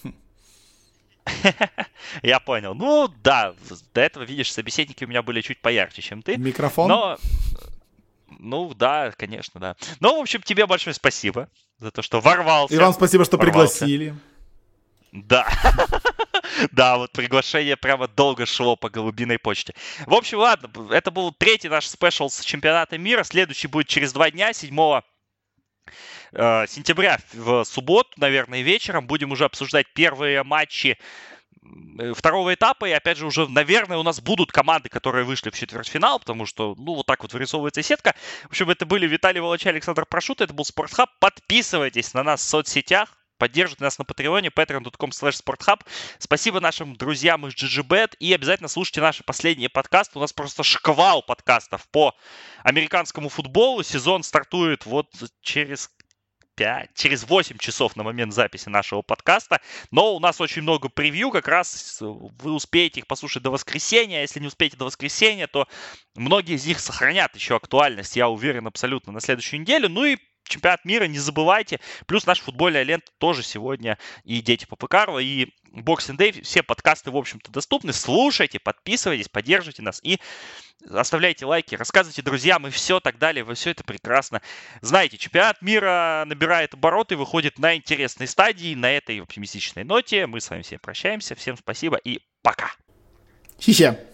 Я понял. Ну, да, до этого, видишь, собеседники у меня были чуть поярче, чем ты. Микрофон? Но, ну, да, конечно, да. Ну, в общем, тебе большое спасибо за то, что ворвался. И вам спасибо, что ворвался. пригласили. Да. Да, вот приглашение прямо долго шло по голубиной почте. В общем, ладно, это был третий наш спешл с чемпионата мира. Следующий будет через два дня, 7 э, сентября в субботу, наверное, вечером. Будем уже обсуждать первые матчи э, второго этапа, и опять же уже, наверное, у нас будут команды, которые вышли в четвертьфинал, потому что, ну, вот так вот вырисовывается сетка. В общем, это были Виталий Волоча Александр Прошут, это был Спортхаб. Подписывайтесь на нас в соцсетях, поддерживайте нас на Патреоне, patreon.com slash sporthub. Спасибо нашим друзьям из GGBet и обязательно слушайте наши последние подкасты. У нас просто шквал подкастов по американскому футболу. Сезон стартует вот через 5, через 8 часов на момент записи нашего подкаста. Но у нас очень много превью, как раз вы успеете их послушать до воскресенья. А если не успеете до воскресенья, то многие из них сохранят еще актуальность, я уверен, абсолютно на следующую неделю. Ну и чемпионат мира, не забывайте. Плюс наша футбольная лента тоже сегодня и Дети Попыкарова, и Boxing Day. Все подкасты, в общем-то, доступны. Слушайте, подписывайтесь, поддерживайте нас и оставляйте лайки, рассказывайте друзьям и все так далее. Вы все это прекрасно знаете. Чемпионат мира набирает обороты, выходит на интересной стадии. На этой оптимистичной ноте мы с вами всем прощаемся. Всем спасибо и пока. Хи-хи.